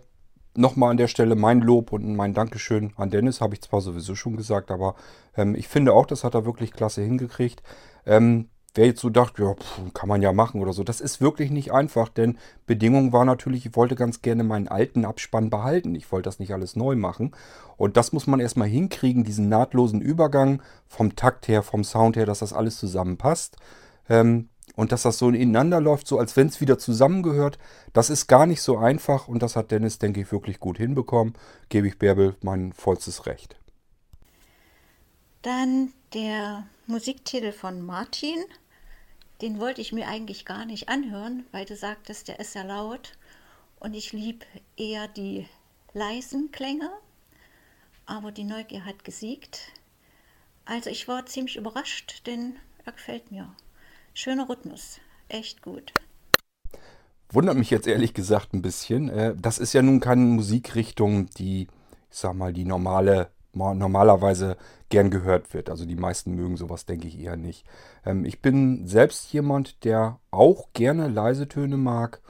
Nochmal an der Stelle mein Lob und mein Dankeschön an Dennis, habe ich zwar sowieso schon gesagt, aber ähm, ich finde auch, das hat er wirklich klasse hingekriegt. Ähm, wer jetzt so dachte, ja, pff, kann man ja machen oder so, das ist wirklich nicht einfach, denn Bedingung war natürlich, ich wollte ganz gerne meinen alten Abspann behalten. Ich wollte das nicht alles neu machen. Und das muss man erstmal hinkriegen, diesen nahtlosen Übergang vom Takt her, vom Sound her, dass das alles zusammenpasst. Ähm, und dass das so ineinander läuft, so als wenn es wieder zusammengehört, das ist gar nicht so einfach und das hat Dennis, denke ich, wirklich gut hinbekommen. Gebe ich Bärbel mein vollstes Recht. Dann der Musiktitel von Martin. Den wollte ich mir eigentlich gar nicht anhören, weil du sagtest, der ist ja laut und ich liebe eher die leisen Klänge. Aber die Neugier hat gesiegt. Also ich war ziemlich überrascht, denn er gefällt mir. Schöner Rhythmus, echt gut. Wundert mich jetzt ehrlich gesagt ein bisschen. Äh, das ist ja nun keine Musikrichtung, die, ich sag mal, die normale, normalerweise gern gehört wird. Also die meisten mögen sowas, denke ich eher nicht. Ähm, ich bin selbst jemand, der auch gerne leise Töne mag.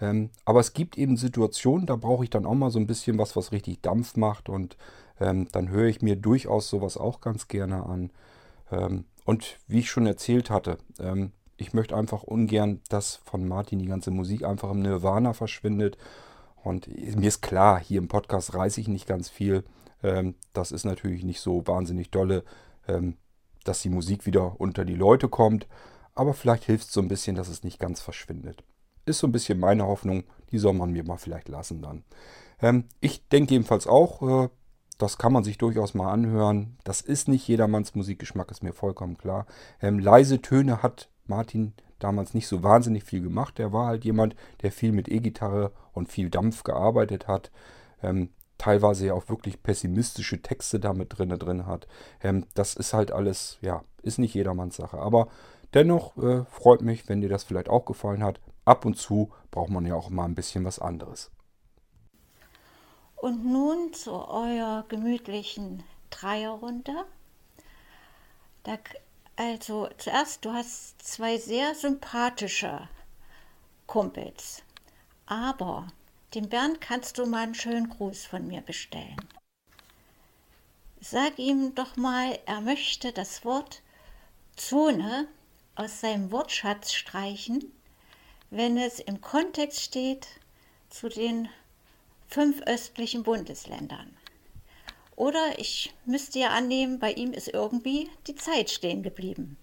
Ähm, aber es gibt eben Situationen, da brauche ich dann auch mal so ein bisschen was, was richtig Dampf macht. Und ähm, dann höre ich mir durchaus sowas auch ganz gerne an. und wie ich schon erzählt hatte, ich möchte einfach ungern, dass von Martin die ganze Musik einfach im Nirvana verschwindet. Und mir ist klar, hier im Podcast reiße ich nicht ganz viel. Ähm, das ist natürlich nicht so wahnsinnig dolle, ähm, dass die Musik wieder unter die Leute kommt. Aber vielleicht hilft es so ein bisschen, dass es nicht ganz verschwindet. Ist so ein bisschen meine Hoffnung. Die soll man mir mal vielleicht lassen dann. Ähm, ich denke jedenfalls auch, äh, das kann man sich durchaus mal anhören. Das ist nicht jedermanns Musikgeschmack, ist mir vollkommen klar. Leise Töne hat Martin damals nicht so wahnsinnig viel gemacht. Er war halt jemand, der viel mit E-Gitarre und viel Dampf gearbeitet hat. Ähm, teilweise ja auch wirklich pessimistische Texte damit drin, drin hat. Ähm, das ist halt alles, ja, ist nicht jedermanns Sache. Aber dennoch äh, freut mich, wenn dir das vielleicht auch gefallen hat. Ab und zu braucht man ja auch mal ein bisschen was anderes. Und nun zu eurer gemütlichen Dreierrunde. Da also zuerst, du hast zwei sehr sympathische Kumpels. Aber dem Bernd kannst du mal einen schönen Gruß von mir bestellen. Sag ihm doch mal, er möchte das Wort Zone aus seinem Wortschatz streichen, wenn es im Kontext steht zu den fünf östlichen Bundesländern. Oder ich müsste ja annehmen, bei ihm ist irgendwie die Zeit stehen geblieben.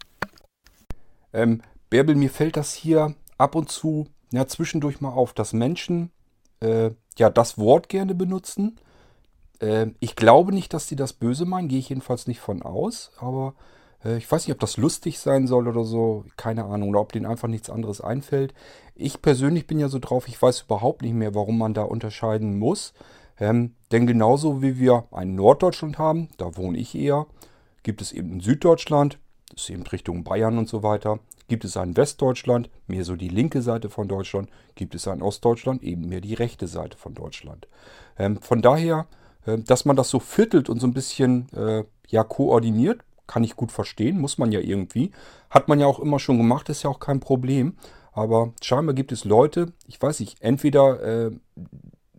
Ähm, Bärbel, mir fällt das hier ab und zu ja, zwischendurch mal auf, dass Menschen äh, ja das Wort gerne benutzen. Äh, ich glaube nicht, dass sie das böse meinen, gehe ich jedenfalls nicht von aus, aber äh, ich weiß nicht, ob das lustig sein soll oder so, keine Ahnung, oder ob denen einfach nichts anderes einfällt. Ich persönlich bin ja so drauf, ich weiß überhaupt nicht mehr, warum man da unterscheiden muss. Ähm, denn genauso wie wir ein Norddeutschland haben, da wohne ich eher, gibt es eben in Süddeutschland, das ist eben Richtung Bayern und so weiter, gibt es ein Westdeutschland, mehr so die linke Seite von Deutschland, gibt es ein Ostdeutschland, eben mehr die rechte Seite von Deutschland. Ähm, von daher, äh, dass man das so viertelt und so ein bisschen äh, ja, koordiniert, kann ich gut verstehen, muss man ja irgendwie. Hat man ja auch immer schon gemacht, ist ja auch kein Problem. Aber scheinbar gibt es Leute, ich weiß nicht, entweder äh,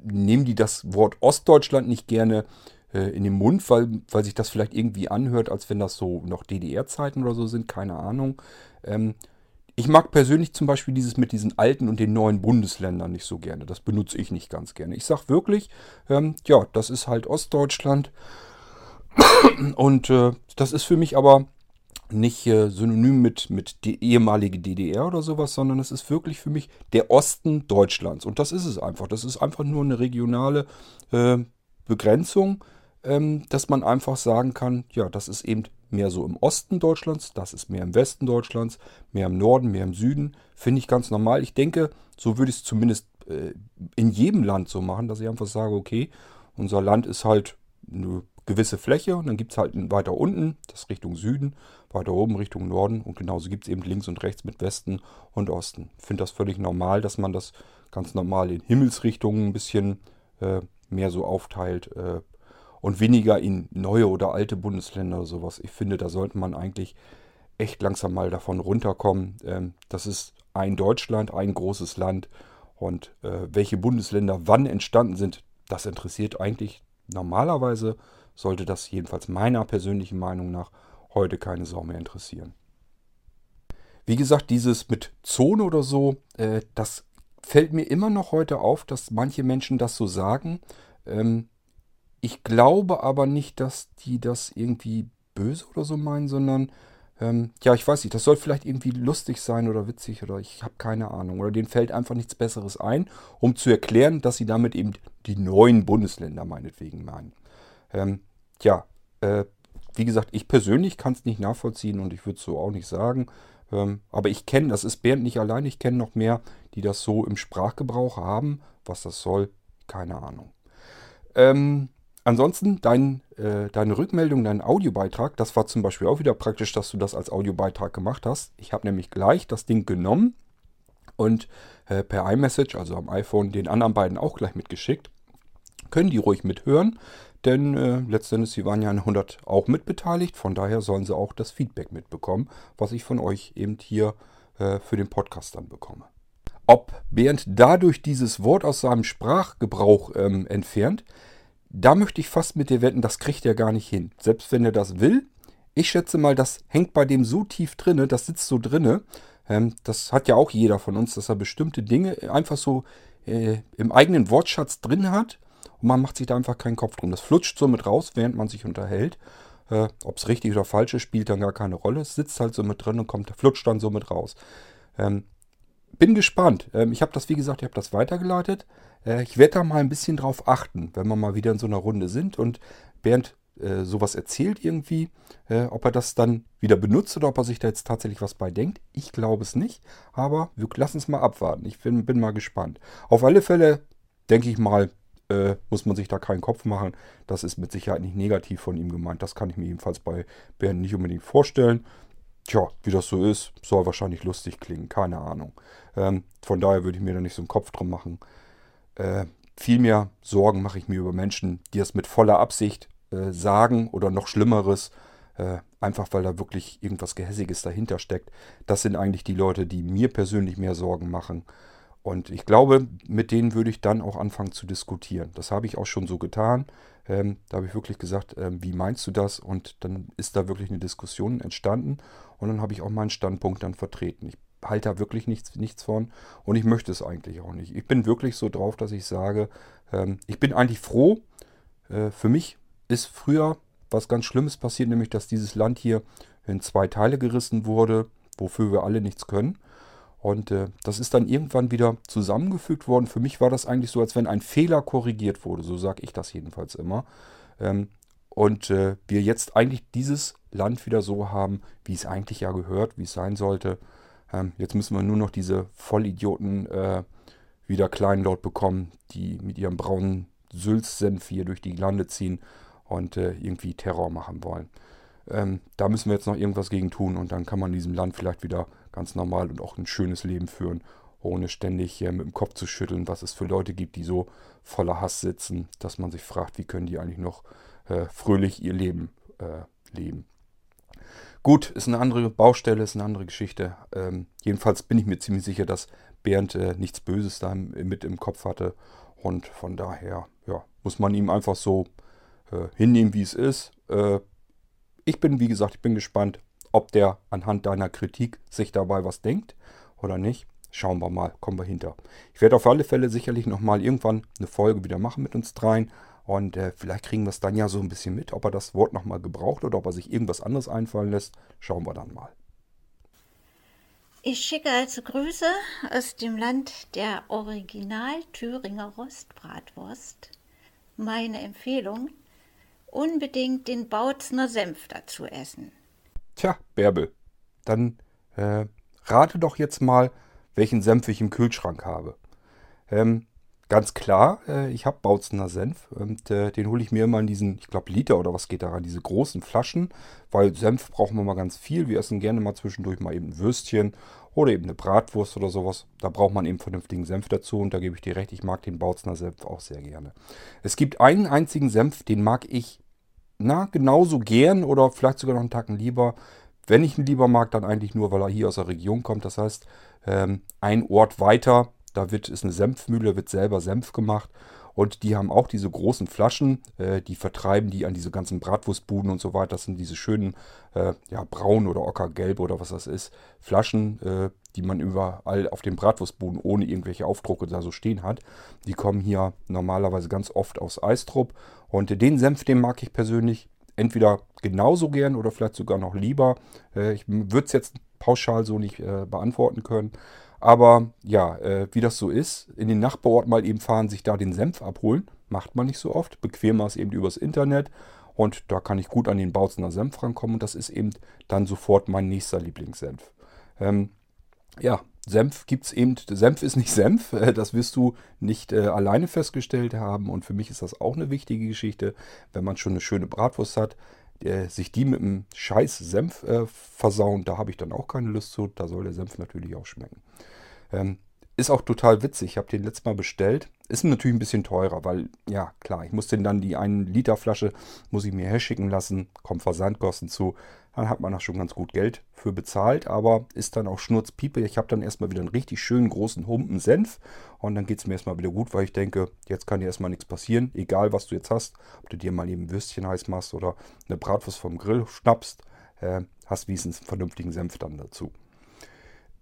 nehmen die das Wort Ostdeutschland nicht gerne äh, in den Mund, weil, weil sich das vielleicht irgendwie anhört, als wenn das so noch DDR-Zeiten oder so sind, keine Ahnung. Ähm, ich mag persönlich zum Beispiel dieses mit diesen alten und den neuen Bundesländern nicht so gerne. Das benutze ich nicht ganz gerne. Ich sage wirklich, ähm, ja, das ist halt Ostdeutschland. Und äh, das ist für mich aber nicht äh, synonym mit, mit die ehemalige DDR oder sowas, sondern es ist wirklich für mich der Osten Deutschlands. Und das ist es einfach. Das ist einfach nur eine regionale äh, Begrenzung, ähm, dass man einfach sagen kann, ja, das ist eben mehr so im Osten Deutschlands, das ist mehr im Westen Deutschlands, mehr im Norden, mehr im Süden. Finde ich ganz normal. Ich denke, so würde ich es zumindest äh, in jedem Land so machen, dass ich einfach sage, okay, unser Land ist halt eine gewisse Fläche und dann gibt es halt weiter unten, das Richtung Süden, weiter oben Richtung Norden und genauso gibt es eben links und rechts mit Westen und Osten. Ich finde das völlig normal, dass man das ganz normal in Himmelsrichtungen ein bisschen äh, mehr so aufteilt. Äh, und weniger in neue oder alte Bundesländer oder sowas. Ich finde, da sollte man eigentlich echt langsam mal davon runterkommen. Ähm, das ist ein Deutschland, ein großes Land und äh, welche Bundesländer wann entstanden sind, das interessiert eigentlich normalerweise, sollte das jedenfalls meiner persönlichen Meinung nach heute keine Sau mehr interessieren. Wie gesagt, dieses mit Zone oder so, äh, das fällt mir immer noch heute auf, dass manche Menschen das so sagen. Ähm, ich glaube aber nicht, dass die das irgendwie böse oder so meinen, sondern ähm, ja, ich weiß nicht, das soll vielleicht irgendwie lustig sein oder witzig oder ich habe keine Ahnung. Oder denen fällt einfach nichts Besseres ein, um zu erklären, dass sie damit eben die neuen Bundesländer meinetwegen meinen. Ähm, ja, äh, wie gesagt, ich persönlich kann es nicht nachvollziehen und ich würde es so auch nicht sagen. Ähm, aber ich kenne, das ist Bernd nicht allein, ich kenne noch mehr, die das so im Sprachgebrauch haben. Was das soll, keine Ahnung. Ähm, ansonsten, dein, äh, deine Rückmeldung, dein Audiobeitrag, das war zum Beispiel auch wieder praktisch, dass du das als Audiobeitrag gemacht hast. Ich habe nämlich gleich das Ding genommen und äh, per iMessage, also am iPhone, den anderen beiden auch gleich mitgeschickt. Können die ruhig mithören, denn äh, letztendlich, sie waren ja an 100 auch mitbeteiligt, von daher sollen sie auch das Feedback mitbekommen, was ich von euch eben hier äh, für den Podcast dann bekomme. Ob Bernd dadurch dieses Wort aus seinem Sprachgebrauch ähm, entfernt, da möchte ich fast mit dir wetten, das kriegt er gar nicht hin. Selbst wenn er das will, ich schätze mal, das hängt bei dem so tief drinne, das sitzt so drinne. Ähm, das hat ja auch jeder von uns, dass er bestimmte Dinge einfach so äh, im eigenen Wortschatz drin hat man macht sich da einfach keinen Kopf drum. Das flutscht so mit raus, während man sich unterhält. Äh, Ob es richtig oder falsch ist, spielt dann gar keine Rolle. Es sitzt halt so mit drin und kommt, flutscht dann so mit raus. Ähm, bin gespannt. Ähm, ich habe das, wie gesagt, ich habe das weitergeleitet. Äh, ich werde da mal ein bisschen drauf achten, wenn wir mal wieder in so einer Runde sind und Bernd äh, sowas erzählt irgendwie, äh, ob er das dann wieder benutzt oder ob er sich da jetzt tatsächlich was bei denkt. Ich glaube es nicht, aber wir lassen es mal abwarten. Ich bin, bin mal gespannt. Auf alle Fälle denke ich mal, äh, muss man sich da keinen Kopf machen. Das ist mit Sicherheit nicht negativ von ihm gemeint. Das kann ich mir jedenfalls bei Bernd nicht unbedingt vorstellen. Tja, wie das so ist, soll wahrscheinlich lustig klingen, keine Ahnung. Ähm, von daher würde ich mir da nicht so einen Kopf drum machen. Äh, viel mehr Sorgen mache ich mir über Menschen, die das mit voller Absicht äh, sagen oder noch Schlimmeres, äh, einfach weil da wirklich irgendwas Gehässiges dahinter steckt. Das sind eigentlich die Leute, die mir persönlich mehr Sorgen machen. Und ich glaube, mit denen würde ich dann auch anfangen zu diskutieren. Das habe ich auch schon so getan. Ähm, da habe ich wirklich gesagt, ähm, wie meinst du das? Und dann ist da wirklich eine Diskussion entstanden. Und dann habe ich auch meinen Standpunkt dann vertreten. Ich halte da wirklich nichts, nichts von und ich möchte es eigentlich auch nicht. Ich bin wirklich so drauf, dass ich sage, ähm, ich bin eigentlich froh. Äh, für mich ist früher was ganz Schlimmes passiert, nämlich dass dieses Land hier in zwei Teile gerissen wurde, wofür wir alle nichts können. Und äh, das ist dann irgendwann wieder zusammengefügt worden. Für mich war das eigentlich so, als wenn ein Fehler korrigiert wurde. So sage ich das jedenfalls immer. Ähm, und äh, wir jetzt eigentlich dieses Land wieder so haben, wie es eigentlich ja gehört, wie es sein sollte. Ähm, jetzt müssen wir nur noch diese Vollidioten äh, wieder kleinlaut bekommen, die mit ihrem braunen Sülzsenf hier durch die Lande ziehen und äh, irgendwie Terror machen wollen. Ähm, da müssen wir jetzt noch irgendwas gegen tun und dann kann man diesem Land vielleicht wieder ganz normal und auch ein schönes Leben führen, ohne ständig äh, mit dem Kopf zu schütteln, was es für Leute gibt, die so voller Hass sitzen, dass man sich fragt, wie können die eigentlich noch äh, fröhlich ihr Leben äh, leben. Gut, ist eine andere Baustelle, ist eine andere Geschichte. Ähm, jedenfalls bin ich mir ziemlich sicher, dass Bernd äh, nichts Böses da mit im Kopf hatte. Und von daher ja, muss man ihm einfach so äh, hinnehmen, wie es ist. Äh, ich bin, wie gesagt, ich bin gespannt, ob der anhand deiner Kritik sich dabei was denkt oder nicht. Schauen wir mal, kommen wir hinter. Ich werde auf alle Fälle sicherlich nochmal irgendwann eine Folge wieder machen mit uns dreien. Und äh, vielleicht kriegen wir es dann ja so ein bisschen mit, ob er das Wort nochmal gebraucht oder ob er sich irgendwas anderes einfallen lässt. Schauen wir dann mal. Ich schicke also Grüße aus dem Land der Original Thüringer Rostbratwurst. Meine Empfehlung, unbedingt den Bautzner Senf dazu essen. Tja, Bärbel, dann äh, rate doch jetzt mal, welchen Senf ich im Kühlschrank habe. Ähm, ganz klar, äh, ich habe Bautzener Senf und äh, den hole ich mir immer in diesen, ich glaube Liter oder was geht daran, diese großen Flaschen, weil Senf brauchen wir mal ganz viel. Wir essen gerne mal zwischendurch mal eben ein Würstchen Oder eben eine Bratwurst oder sowas. Da braucht man eben vernünftigen Senf dazu. Und da gebe ich dir recht, ich mag den Bautzner Senf auch sehr gerne. Es gibt einen einzigen Senf, den mag ich na, genauso gern oder vielleicht sogar noch einen Tacken lieber. Wenn ich ihn lieber mag, dann eigentlich nur, weil er hier aus der Region kommt. Das heißt, ähm, ein Ort weiter, da wird, ist eine Senfmühle, wird selber Senf gemacht. Und die haben auch diese großen Flaschen, äh, die vertreiben die an diese ganzen Bratwurstbuden und so weiter. Das sind diese schönen, äh, ja, braun oder ockergelb oder was das ist, Flaschen, äh, die man überall auf den Bratwurstbuden ohne irgendwelche Aufdrucke da so stehen hat. Die kommen hier normalerweise ganz oft aus Eistrup. Und den Senf, den mag ich persönlich entweder genauso gern oder vielleicht sogar noch lieber. Äh, ich würde es jetzt pauschal so nicht äh, beantworten können. Aber ja, äh, wie das so ist, in den Nachbarort mal eben fahren, sich da den Senf abholen, macht man nicht so oft. Bequemer ist eben übers Internet. Und da kann ich gut an den Bautzener Senf rankommen. Und das ist eben dann sofort mein nächster Lieblingssenf. Ähm, ja, Senf gibt es eben, Senf ist nicht [LAUGHS] Senf, äh, das wirst du nicht äh, alleine festgestellt haben und für mich ist das auch eine wichtige Geschichte, wenn man schon eine schöne Bratwurst hat, äh, sich die mit einem scheiß Senf äh, versauen, da habe ich dann auch keine Lust zu. Da soll der Senf natürlich auch schmecken. Ähm, ist auch total witzig. Ich habe den letztes Mal bestellt. Ist natürlich ein bisschen teurer, weil, ja, klar, ich muss den dann die 1 Liter Flasche, muss ich mir herschicken lassen, kommt Versandkosten zu. Dann hat man da schon ganz gut Geld für bezahlt, aber ist dann auch Schnurzpiepe. Ich habe dann erstmal wieder einen richtig schönen großen Humpen Senf und dann geht es mir erstmal wieder gut, weil ich denke, jetzt kann dir erstmal nichts passieren. Egal, was du jetzt hast, ob du dir mal eben Würstchen heiß machst oder eine Bratwurst vom Grill schnappst, äh, hast wenigstens einen vernünftigen Senf dann dazu.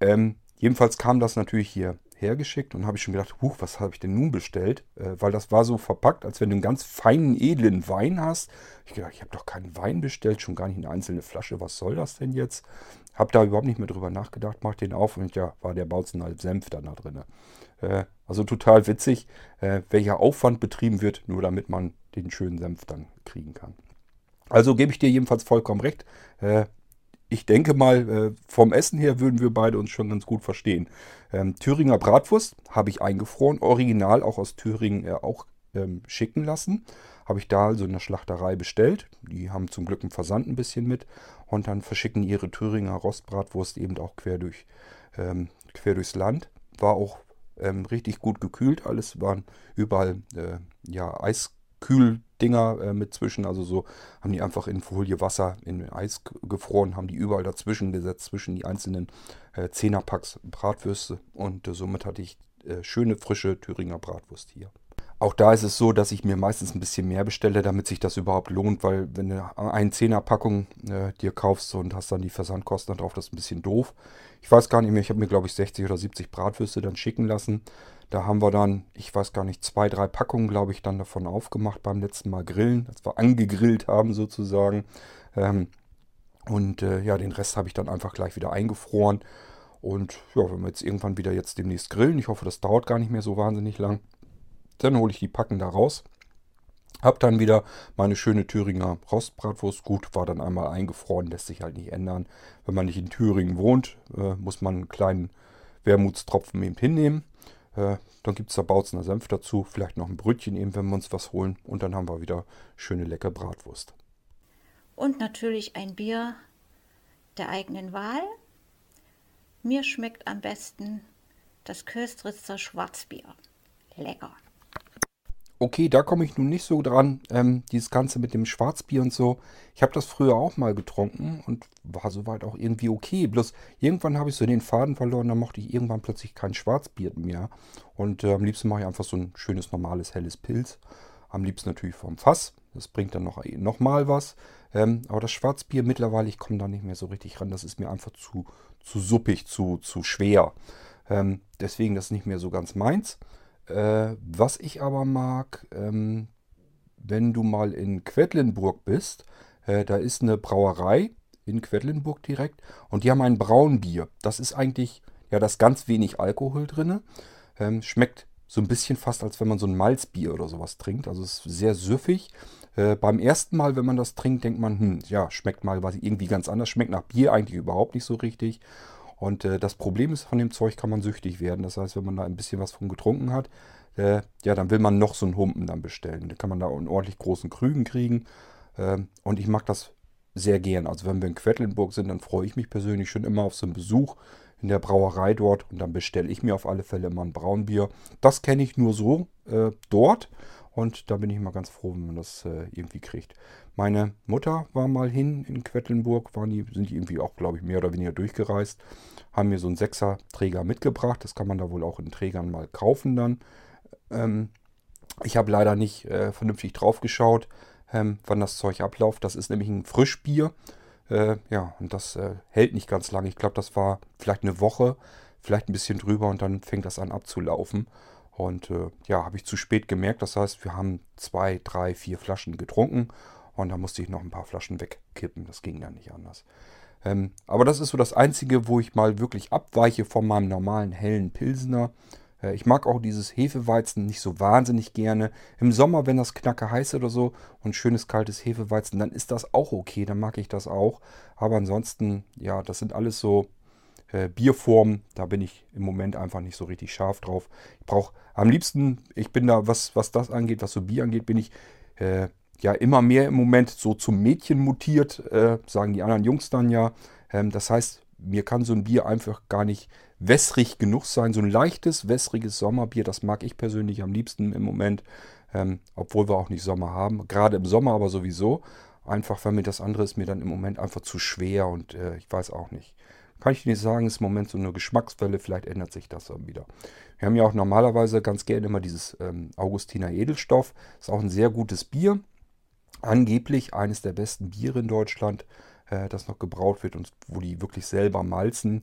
Ähm, jedenfalls kam das natürlich hier hergeschickt und habe ich schon gedacht, huch, was habe ich denn nun bestellt? Äh, weil das war so verpackt, als wenn du einen ganz feinen, edlen Wein hast. Ich gedacht, ich habe doch keinen Wein bestellt, schon gar nicht eine einzelne Flasche. Was soll das denn jetzt? Habe da überhaupt nicht mehr drüber nachgedacht, mach den auf und ja, war der Bautzen halt Senf dann da drin. Äh, also total witzig, äh, welcher Aufwand betrieben wird, nur damit man den schönen Senf dann kriegen kann. Also gebe ich dir jedenfalls vollkommen recht. Ich denke mal, äh, vom Essen her würden wir beide uns schon ganz gut verstehen. Ähm, Thüringer Bratwurst habe ich eingefroren, original auch aus Thüringen äh, auch ähm, schicken lassen. Habe ich da also in der Schlachterei bestellt. Die haben zum Glück einen Versand ein bisschen mit und dann verschicken ihre Thüringer Rostbratwurst eben auch quer, durch, ähm, quer durchs Land. War auch richtig gut gekühlt. Alles waren überall äh, ja, Eiskühl Dinger äh, mit zwischen. Also so haben die einfach in Folie Wasser in Eis gefroren, haben die überall dazwischen gesetzt, zwischen die einzelnen äh, Zehnerpacks Bratwürste. Und äh, somit hatte ich äh, schöne, frische Thüringer Bratwurst hier. Auch da ist es so, dass ich mir meistens ein bisschen mehr bestelle, damit sich das überhaupt lohnt, weil wenn du eine Zehnerpackung äh, dir kaufst und hast dann die Versandkosten drauf, das ist ein bisschen doof. Ich weiß gar nicht mehr, ich habe mir glaube ich 60 oder 70 Bratwürste dann schicken lassen. Da haben wir dann, ich weiß gar nicht, zwei, drei Packungen, glaube ich, dann davon aufgemacht beim letzten Mal grillen, als wir angegrillt haben sozusagen. Ähm, und äh, ja, den Rest habe ich dann einfach gleich wieder eingefroren. Und ja, wenn wir jetzt irgendwann wieder jetzt demnächst grillen, ich hoffe, das dauert gar nicht mehr so wahnsinnig lang, dann hole ich die Packen da raus. Hab dann wieder meine schöne Thüringer Rostbratwurst. Gut, war dann einmal eingefroren, lässt sich halt nicht ändern. Wenn man nicht in Thüringen wohnt, äh, muss man einen kleinen Wermutstropfen eben hinnehmen. Äh, dann gibt es da Bautzener Senf dazu, vielleicht noch ein Brötchen eben, wenn wir uns was holen. Und dann haben wir wieder schöne leckere Bratwurst. Und natürlich ein Bier der eigenen Wahl. Mir schmeckt am besten das Köstritzer Schwarzbier. Lecker. Okay, da komme ich nun nicht so dran. Ähm, dieses Ganze mit dem Schwarzbier und so. Ich habe das früher auch mal getrunken und war soweit auch irgendwie okay. Bloß irgendwann habe ich so den Faden verloren, da mochte ich irgendwann plötzlich kein Schwarzbier mehr. Und äh, am liebsten mache ich einfach so ein schönes, normales, helles Pilz. Am liebsten natürlich vom Fass. Das bringt dann noch, noch mal was. Ähm, aber das Schwarzbier mittlerweile, ich komme da nicht mehr so richtig ran. Das ist mir einfach zu, zu suppig, zu, zu schwer. Ähm, deswegen das ist nicht mehr so ganz meins. Äh, was ich aber mag, ähm, wenn du mal in Quedlinburg bist, äh, da ist eine Brauerei in Quedlinburg direkt und die haben ein Braunbier. Das ist eigentlich, ja, da ist ganz wenig Alkohol drin. Ähm, schmeckt so ein bisschen fast, als wenn man so ein Malzbier oder sowas trinkt. Also es ist sehr süffig. Äh, beim ersten Mal, wenn man das trinkt, denkt man, hm, ja, schmeckt mal was irgendwie ganz anders. Schmeckt nach Bier eigentlich überhaupt nicht so richtig. Und äh, das Problem ist, von dem Zeug kann man süchtig werden. Das heißt, wenn man da ein bisschen was von getrunken hat, äh, ja, dann will man noch so einen Humpen dann bestellen. Da kann man da einen ordentlich großen Krügen kriegen. Äh, und ich mag das sehr gern. Also wenn wir in Quedlinburg sind, dann freue ich mich persönlich schon immer auf so einen Besuch in der Brauerei dort und dann bestelle ich mir auf alle Fälle immer ein Braunbier. Das kenne ich nur so äh, dort und da bin ich mal ganz froh, wenn man das äh, irgendwie kriegt. Meine Mutter war mal hin in Quedlinburg, waren die, sind die irgendwie auch, glaube ich, mehr oder weniger durchgereist, haben mir so einen Sechser-Träger mitgebracht. Das kann man da wohl auch in Trägern mal kaufen dann. Ähm, ich habe leider nicht äh, vernünftig drauf geschaut, ähm, wann das Zeug abläuft. Das ist nämlich ein Frischbier. Äh, ja, und das äh, hält nicht ganz lange. Ich glaube, das war vielleicht eine Woche, vielleicht ein bisschen drüber und dann fängt das an abzulaufen. Und äh, ja, habe ich zu spät gemerkt. Das heißt, wir haben zwei, drei, vier Flaschen getrunken und da musste ich noch ein paar Flaschen wegkippen. Das ging dann nicht anders. Ähm, aber das ist so das Einzige, wo ich mal wirklich abweiche von meinem normalen hellen Pilsener. Äh, ich mag auch dieses Hefeweizen nicht so wahnsinnig gerne. Im Sommer, wenn das knacke heiß oder so und schönes kaltes Hefeweizen, dann ist das auch okay. Dann mag ich das auch. Aber ansonsten, ja, das sind alles so äh, Bierformen. Da bin ich im Moment einfach nicht so richtig scharf drauf. Ich brauche am liebsten, ich bin da, was, was das angeht, was so Bier angeht, bin ich äh, ja immer mehr im Moment so zum Mädchen mutiert, äh, sagen die anderen Jungs dann ja. Ähm, das heißt, mir kann so ein Bier einfach gar nicht wässrig genug sein. So ein leichtes, wässriges Sommerbier, das mag ich persönlich am liebsten im Moment, ähm, obwohl wir auch nicht Sommer haben. Gerade im Sommer aber sowieso. Einfach, weil mir das andere ist mir dann im Moment einfach zu schwer und äh, ich weiß auch nicht. Kann ich nicht sagen, ist im Moment so eine Geschmackswelle, vielleicht ändert sich das dann wieder. Wir haben ja auch normalerweise ganz gerne immer dieses ähm, Augustiner Edelstoff. Ist auch ein sehr gutes Bier. Angeblich eines der besten Biere in Deutschland, äh, das noch gebraut wird und wo die wirklich selber malzen.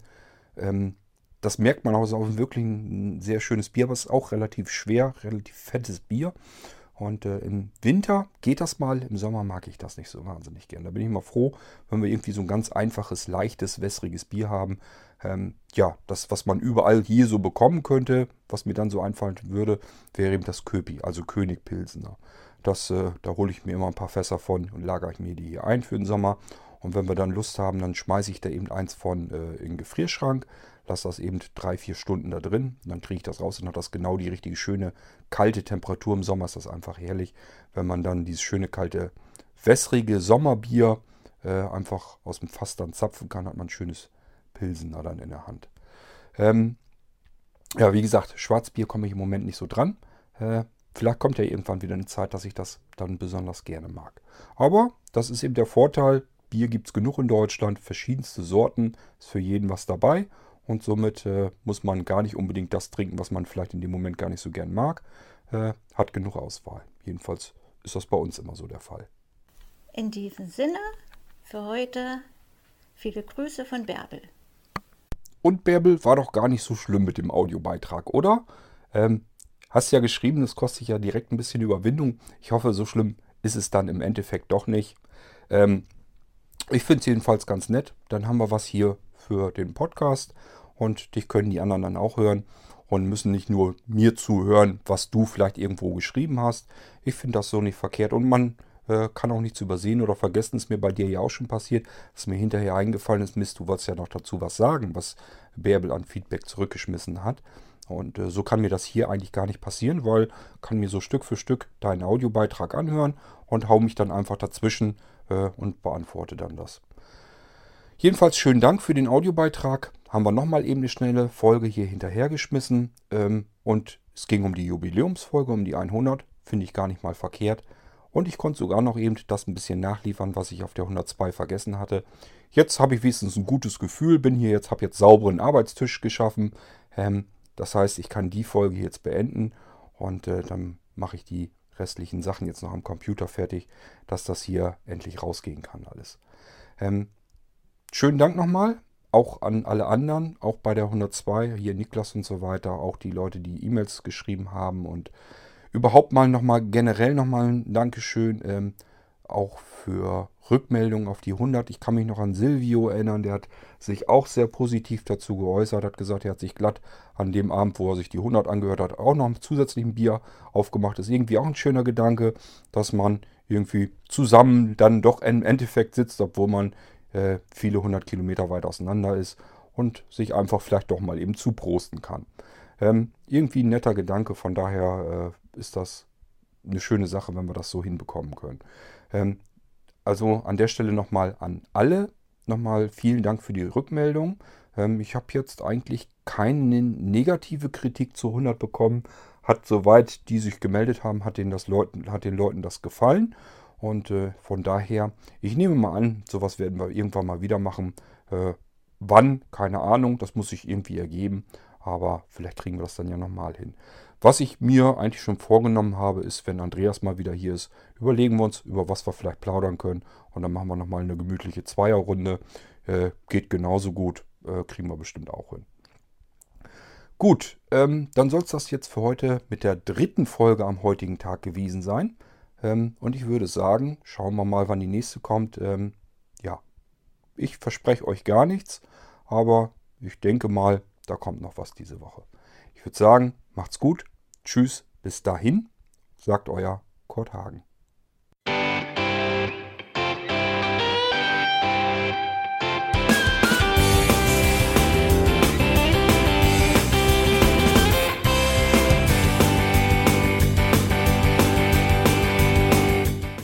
Ähm, das merkt man auch, es ist auch wirklich ein sehr schönes Bier, aber es ist auch relativ schwer, relativ fettes Bier. Und äh, im Winter geht das mal, im Sommer mag ich das nicht so wahnsinnig gern. Da bin ich mal froh, wenn wir irgendwie so ein ganz einfaches, leichtes, wässriges Bier haben. Ähm, ja, das, was man überall hier so bekommen könnte, was mir dann so einfallen würde, wäre eben das Köpi, also König Pilsener. Das, äh, da hole ich mir immer ein paar Fässer von und lagere ich mir die hier ein für den Sommer. Und wenn wir dann Lust haben, dann schmeiße ich da eben eins von äh, in den Gefrierschrank lasse das eben drei, vier Stunden da drin. Dann kriege ich das raus und hat das genau die richtige schöne kalte Temperatur. Im Sommer ist das einfach herrlich, wenn man dann dieses schöne kalte, wässrige Sommerbier äh, einfach aus dem Fass dann zapfen kann, hat man ein schönes Pilsen da dann in der Hand. Ähm, ja, wie gesagt, Schwarzbier komme ich im Moment nicht so dran. Äh, vielleicht kommt ja irgendwann wieder eine Zeit, dass ich das dann besonders gerne mag. Aber das ist eben der Vorteil. Bier gibt es genug in Deutschland, verschiedenste Sorten, ist für jeden was dabei und somit äh, muss man gar nicht unbedingt das trinken, was man vielleicht in dem Moment gar nicht so gern mag. Äh, hat genug Auswahl. Jedenfalls ist das bei uns immer so der Fall. In diesem Sinne für heute viele Grüße von Bärbel. Und Bärbel war doch gar nicht so schlimm mit dem Audiobeitrag, oder? Ähm, hast ja geschrieben, das kostet ja direkt ein bisschen Überwindung. Ich hoffe, so schlimm ist es dann im Endeffekt doch nicht. Ähm, ich finde es jedenfalls ganz nett. Dann haben wir was hier für den Podcast und dich können die anderen dann auch hören und müssen nicht nur mir zuhören, was du vielleicht irgendwo geschrieben hast. Ich finde das so nicht verkehrt und man äh, kann auch nichts übersehen oder vergessen. Ist mir bei dir ja auch schon passiert, dass mir hinterher eingefallen ist, Mist, du wolltest ja noch dazu was sagen, was Bärbel an Feedback zurückgeschmissen hat. Und äh, so kann mir das hier eigentlich gar nicht passieren, weil kann mir so Stück für Stück deinen Audiobeitrag anhören und hau mich dann einfach dazwischen äh, und beantworte dann das. Jedenfalls schönen Dank für den Audiobeitrag. Haben wir nochmal eben eine schnelle Folge hier hinterhergeschmissen. Ähm, und es ging um die Jubiläumsfolge, um die 100. Finde ich gar nicht mal verkehrt. Und ich konnte sogar noch eben das ein bisschen nachliefern, was ich auf der 102 vergessen hatte. Jetzt habe ich wenigstens ein gutes Gefühl, bin hier jetzt, habe jetzt sauberen Arbeitstisch geschaffen. Ähm, das heißt, ich kann die Folge jetzt beenden und äh, dann mache ich die restlichen Sachen jetzt noch am Computer fertig, dass das hier endlich rausgehen kann alles. Ähm, Schönen Dank nochmal, auch an alle anderen, auch bei der 102, hier Niklas und so weiter, auch die Leute, die E-Mails geschrieben haben und überhaupt mal nochmal generell nochmal ein Dankeschön, ähm, auch für Rückmeldungen auf die 100. Ich kann mich noch an Silvio erinnern, der hat sich auch sehr positiv dazu geäußert, hat gesagt, er hat sich glatt an dem Abend, wo er sich die 100 angehört hat, auch noch ein Bier aufgemacht. Ist irgendwie auch ein schöner Gedanke, dass man irgendwie zusammen dann doch im Endeffekt sitzt, obwohl man äh, viele hundert Kilometer weit auseinander ist und sich einfach vielleicht doch mal eben zuprosten kann. Ähm, irgendwie ein netter Gedanke, von daher äh, ist das eine schöne Sache, wenn wir das so hinbekommen können. Ähm, also an der Stelle nochmal an alle, nochmal vielen Dank für die Rückmeldung. Ähm, ich habe jetzt eigentlich keine negative Kritik zu 100 bekommen. Hat soweit die sich gemeldet haben, hat den, das Leuten, hat den Leuten das gefallen. Und äh, von daher, ich nehme mal an, sowas werden wir irgendwann mal wieder machen. Äh, wann, keine Ahnung, das muss sich irgendwie ergeben. Aber vielleicht kriegen wir das dann ja nochmal hin. Was ich mir eigentlich schon vorgenommen habe, ist, wenn Andreas mal wieder hier ist, überlegen wir uns, über was wir vielleicht plaudern können. Und dann machen wir nochmal eine gemütliche Zweierrunde. Äh, geht genauso gut, äh, kriegen wir bestimmt auch hin. Gut, ähm, dann soll es das jetzt für heute mit der dritten Folge am heutigen Tag gewesen sein. Ähm, und ich würde sagen, schauen wir mal, wann die nächste kommt. Ähm, ja, ich verspreche euch gar nichts, aber ich denke mal, da kommt noch was diese Woche. Ich würde sagen, macht's gut. Tschüss, bis dahin, sagt euer Kurt Hagen.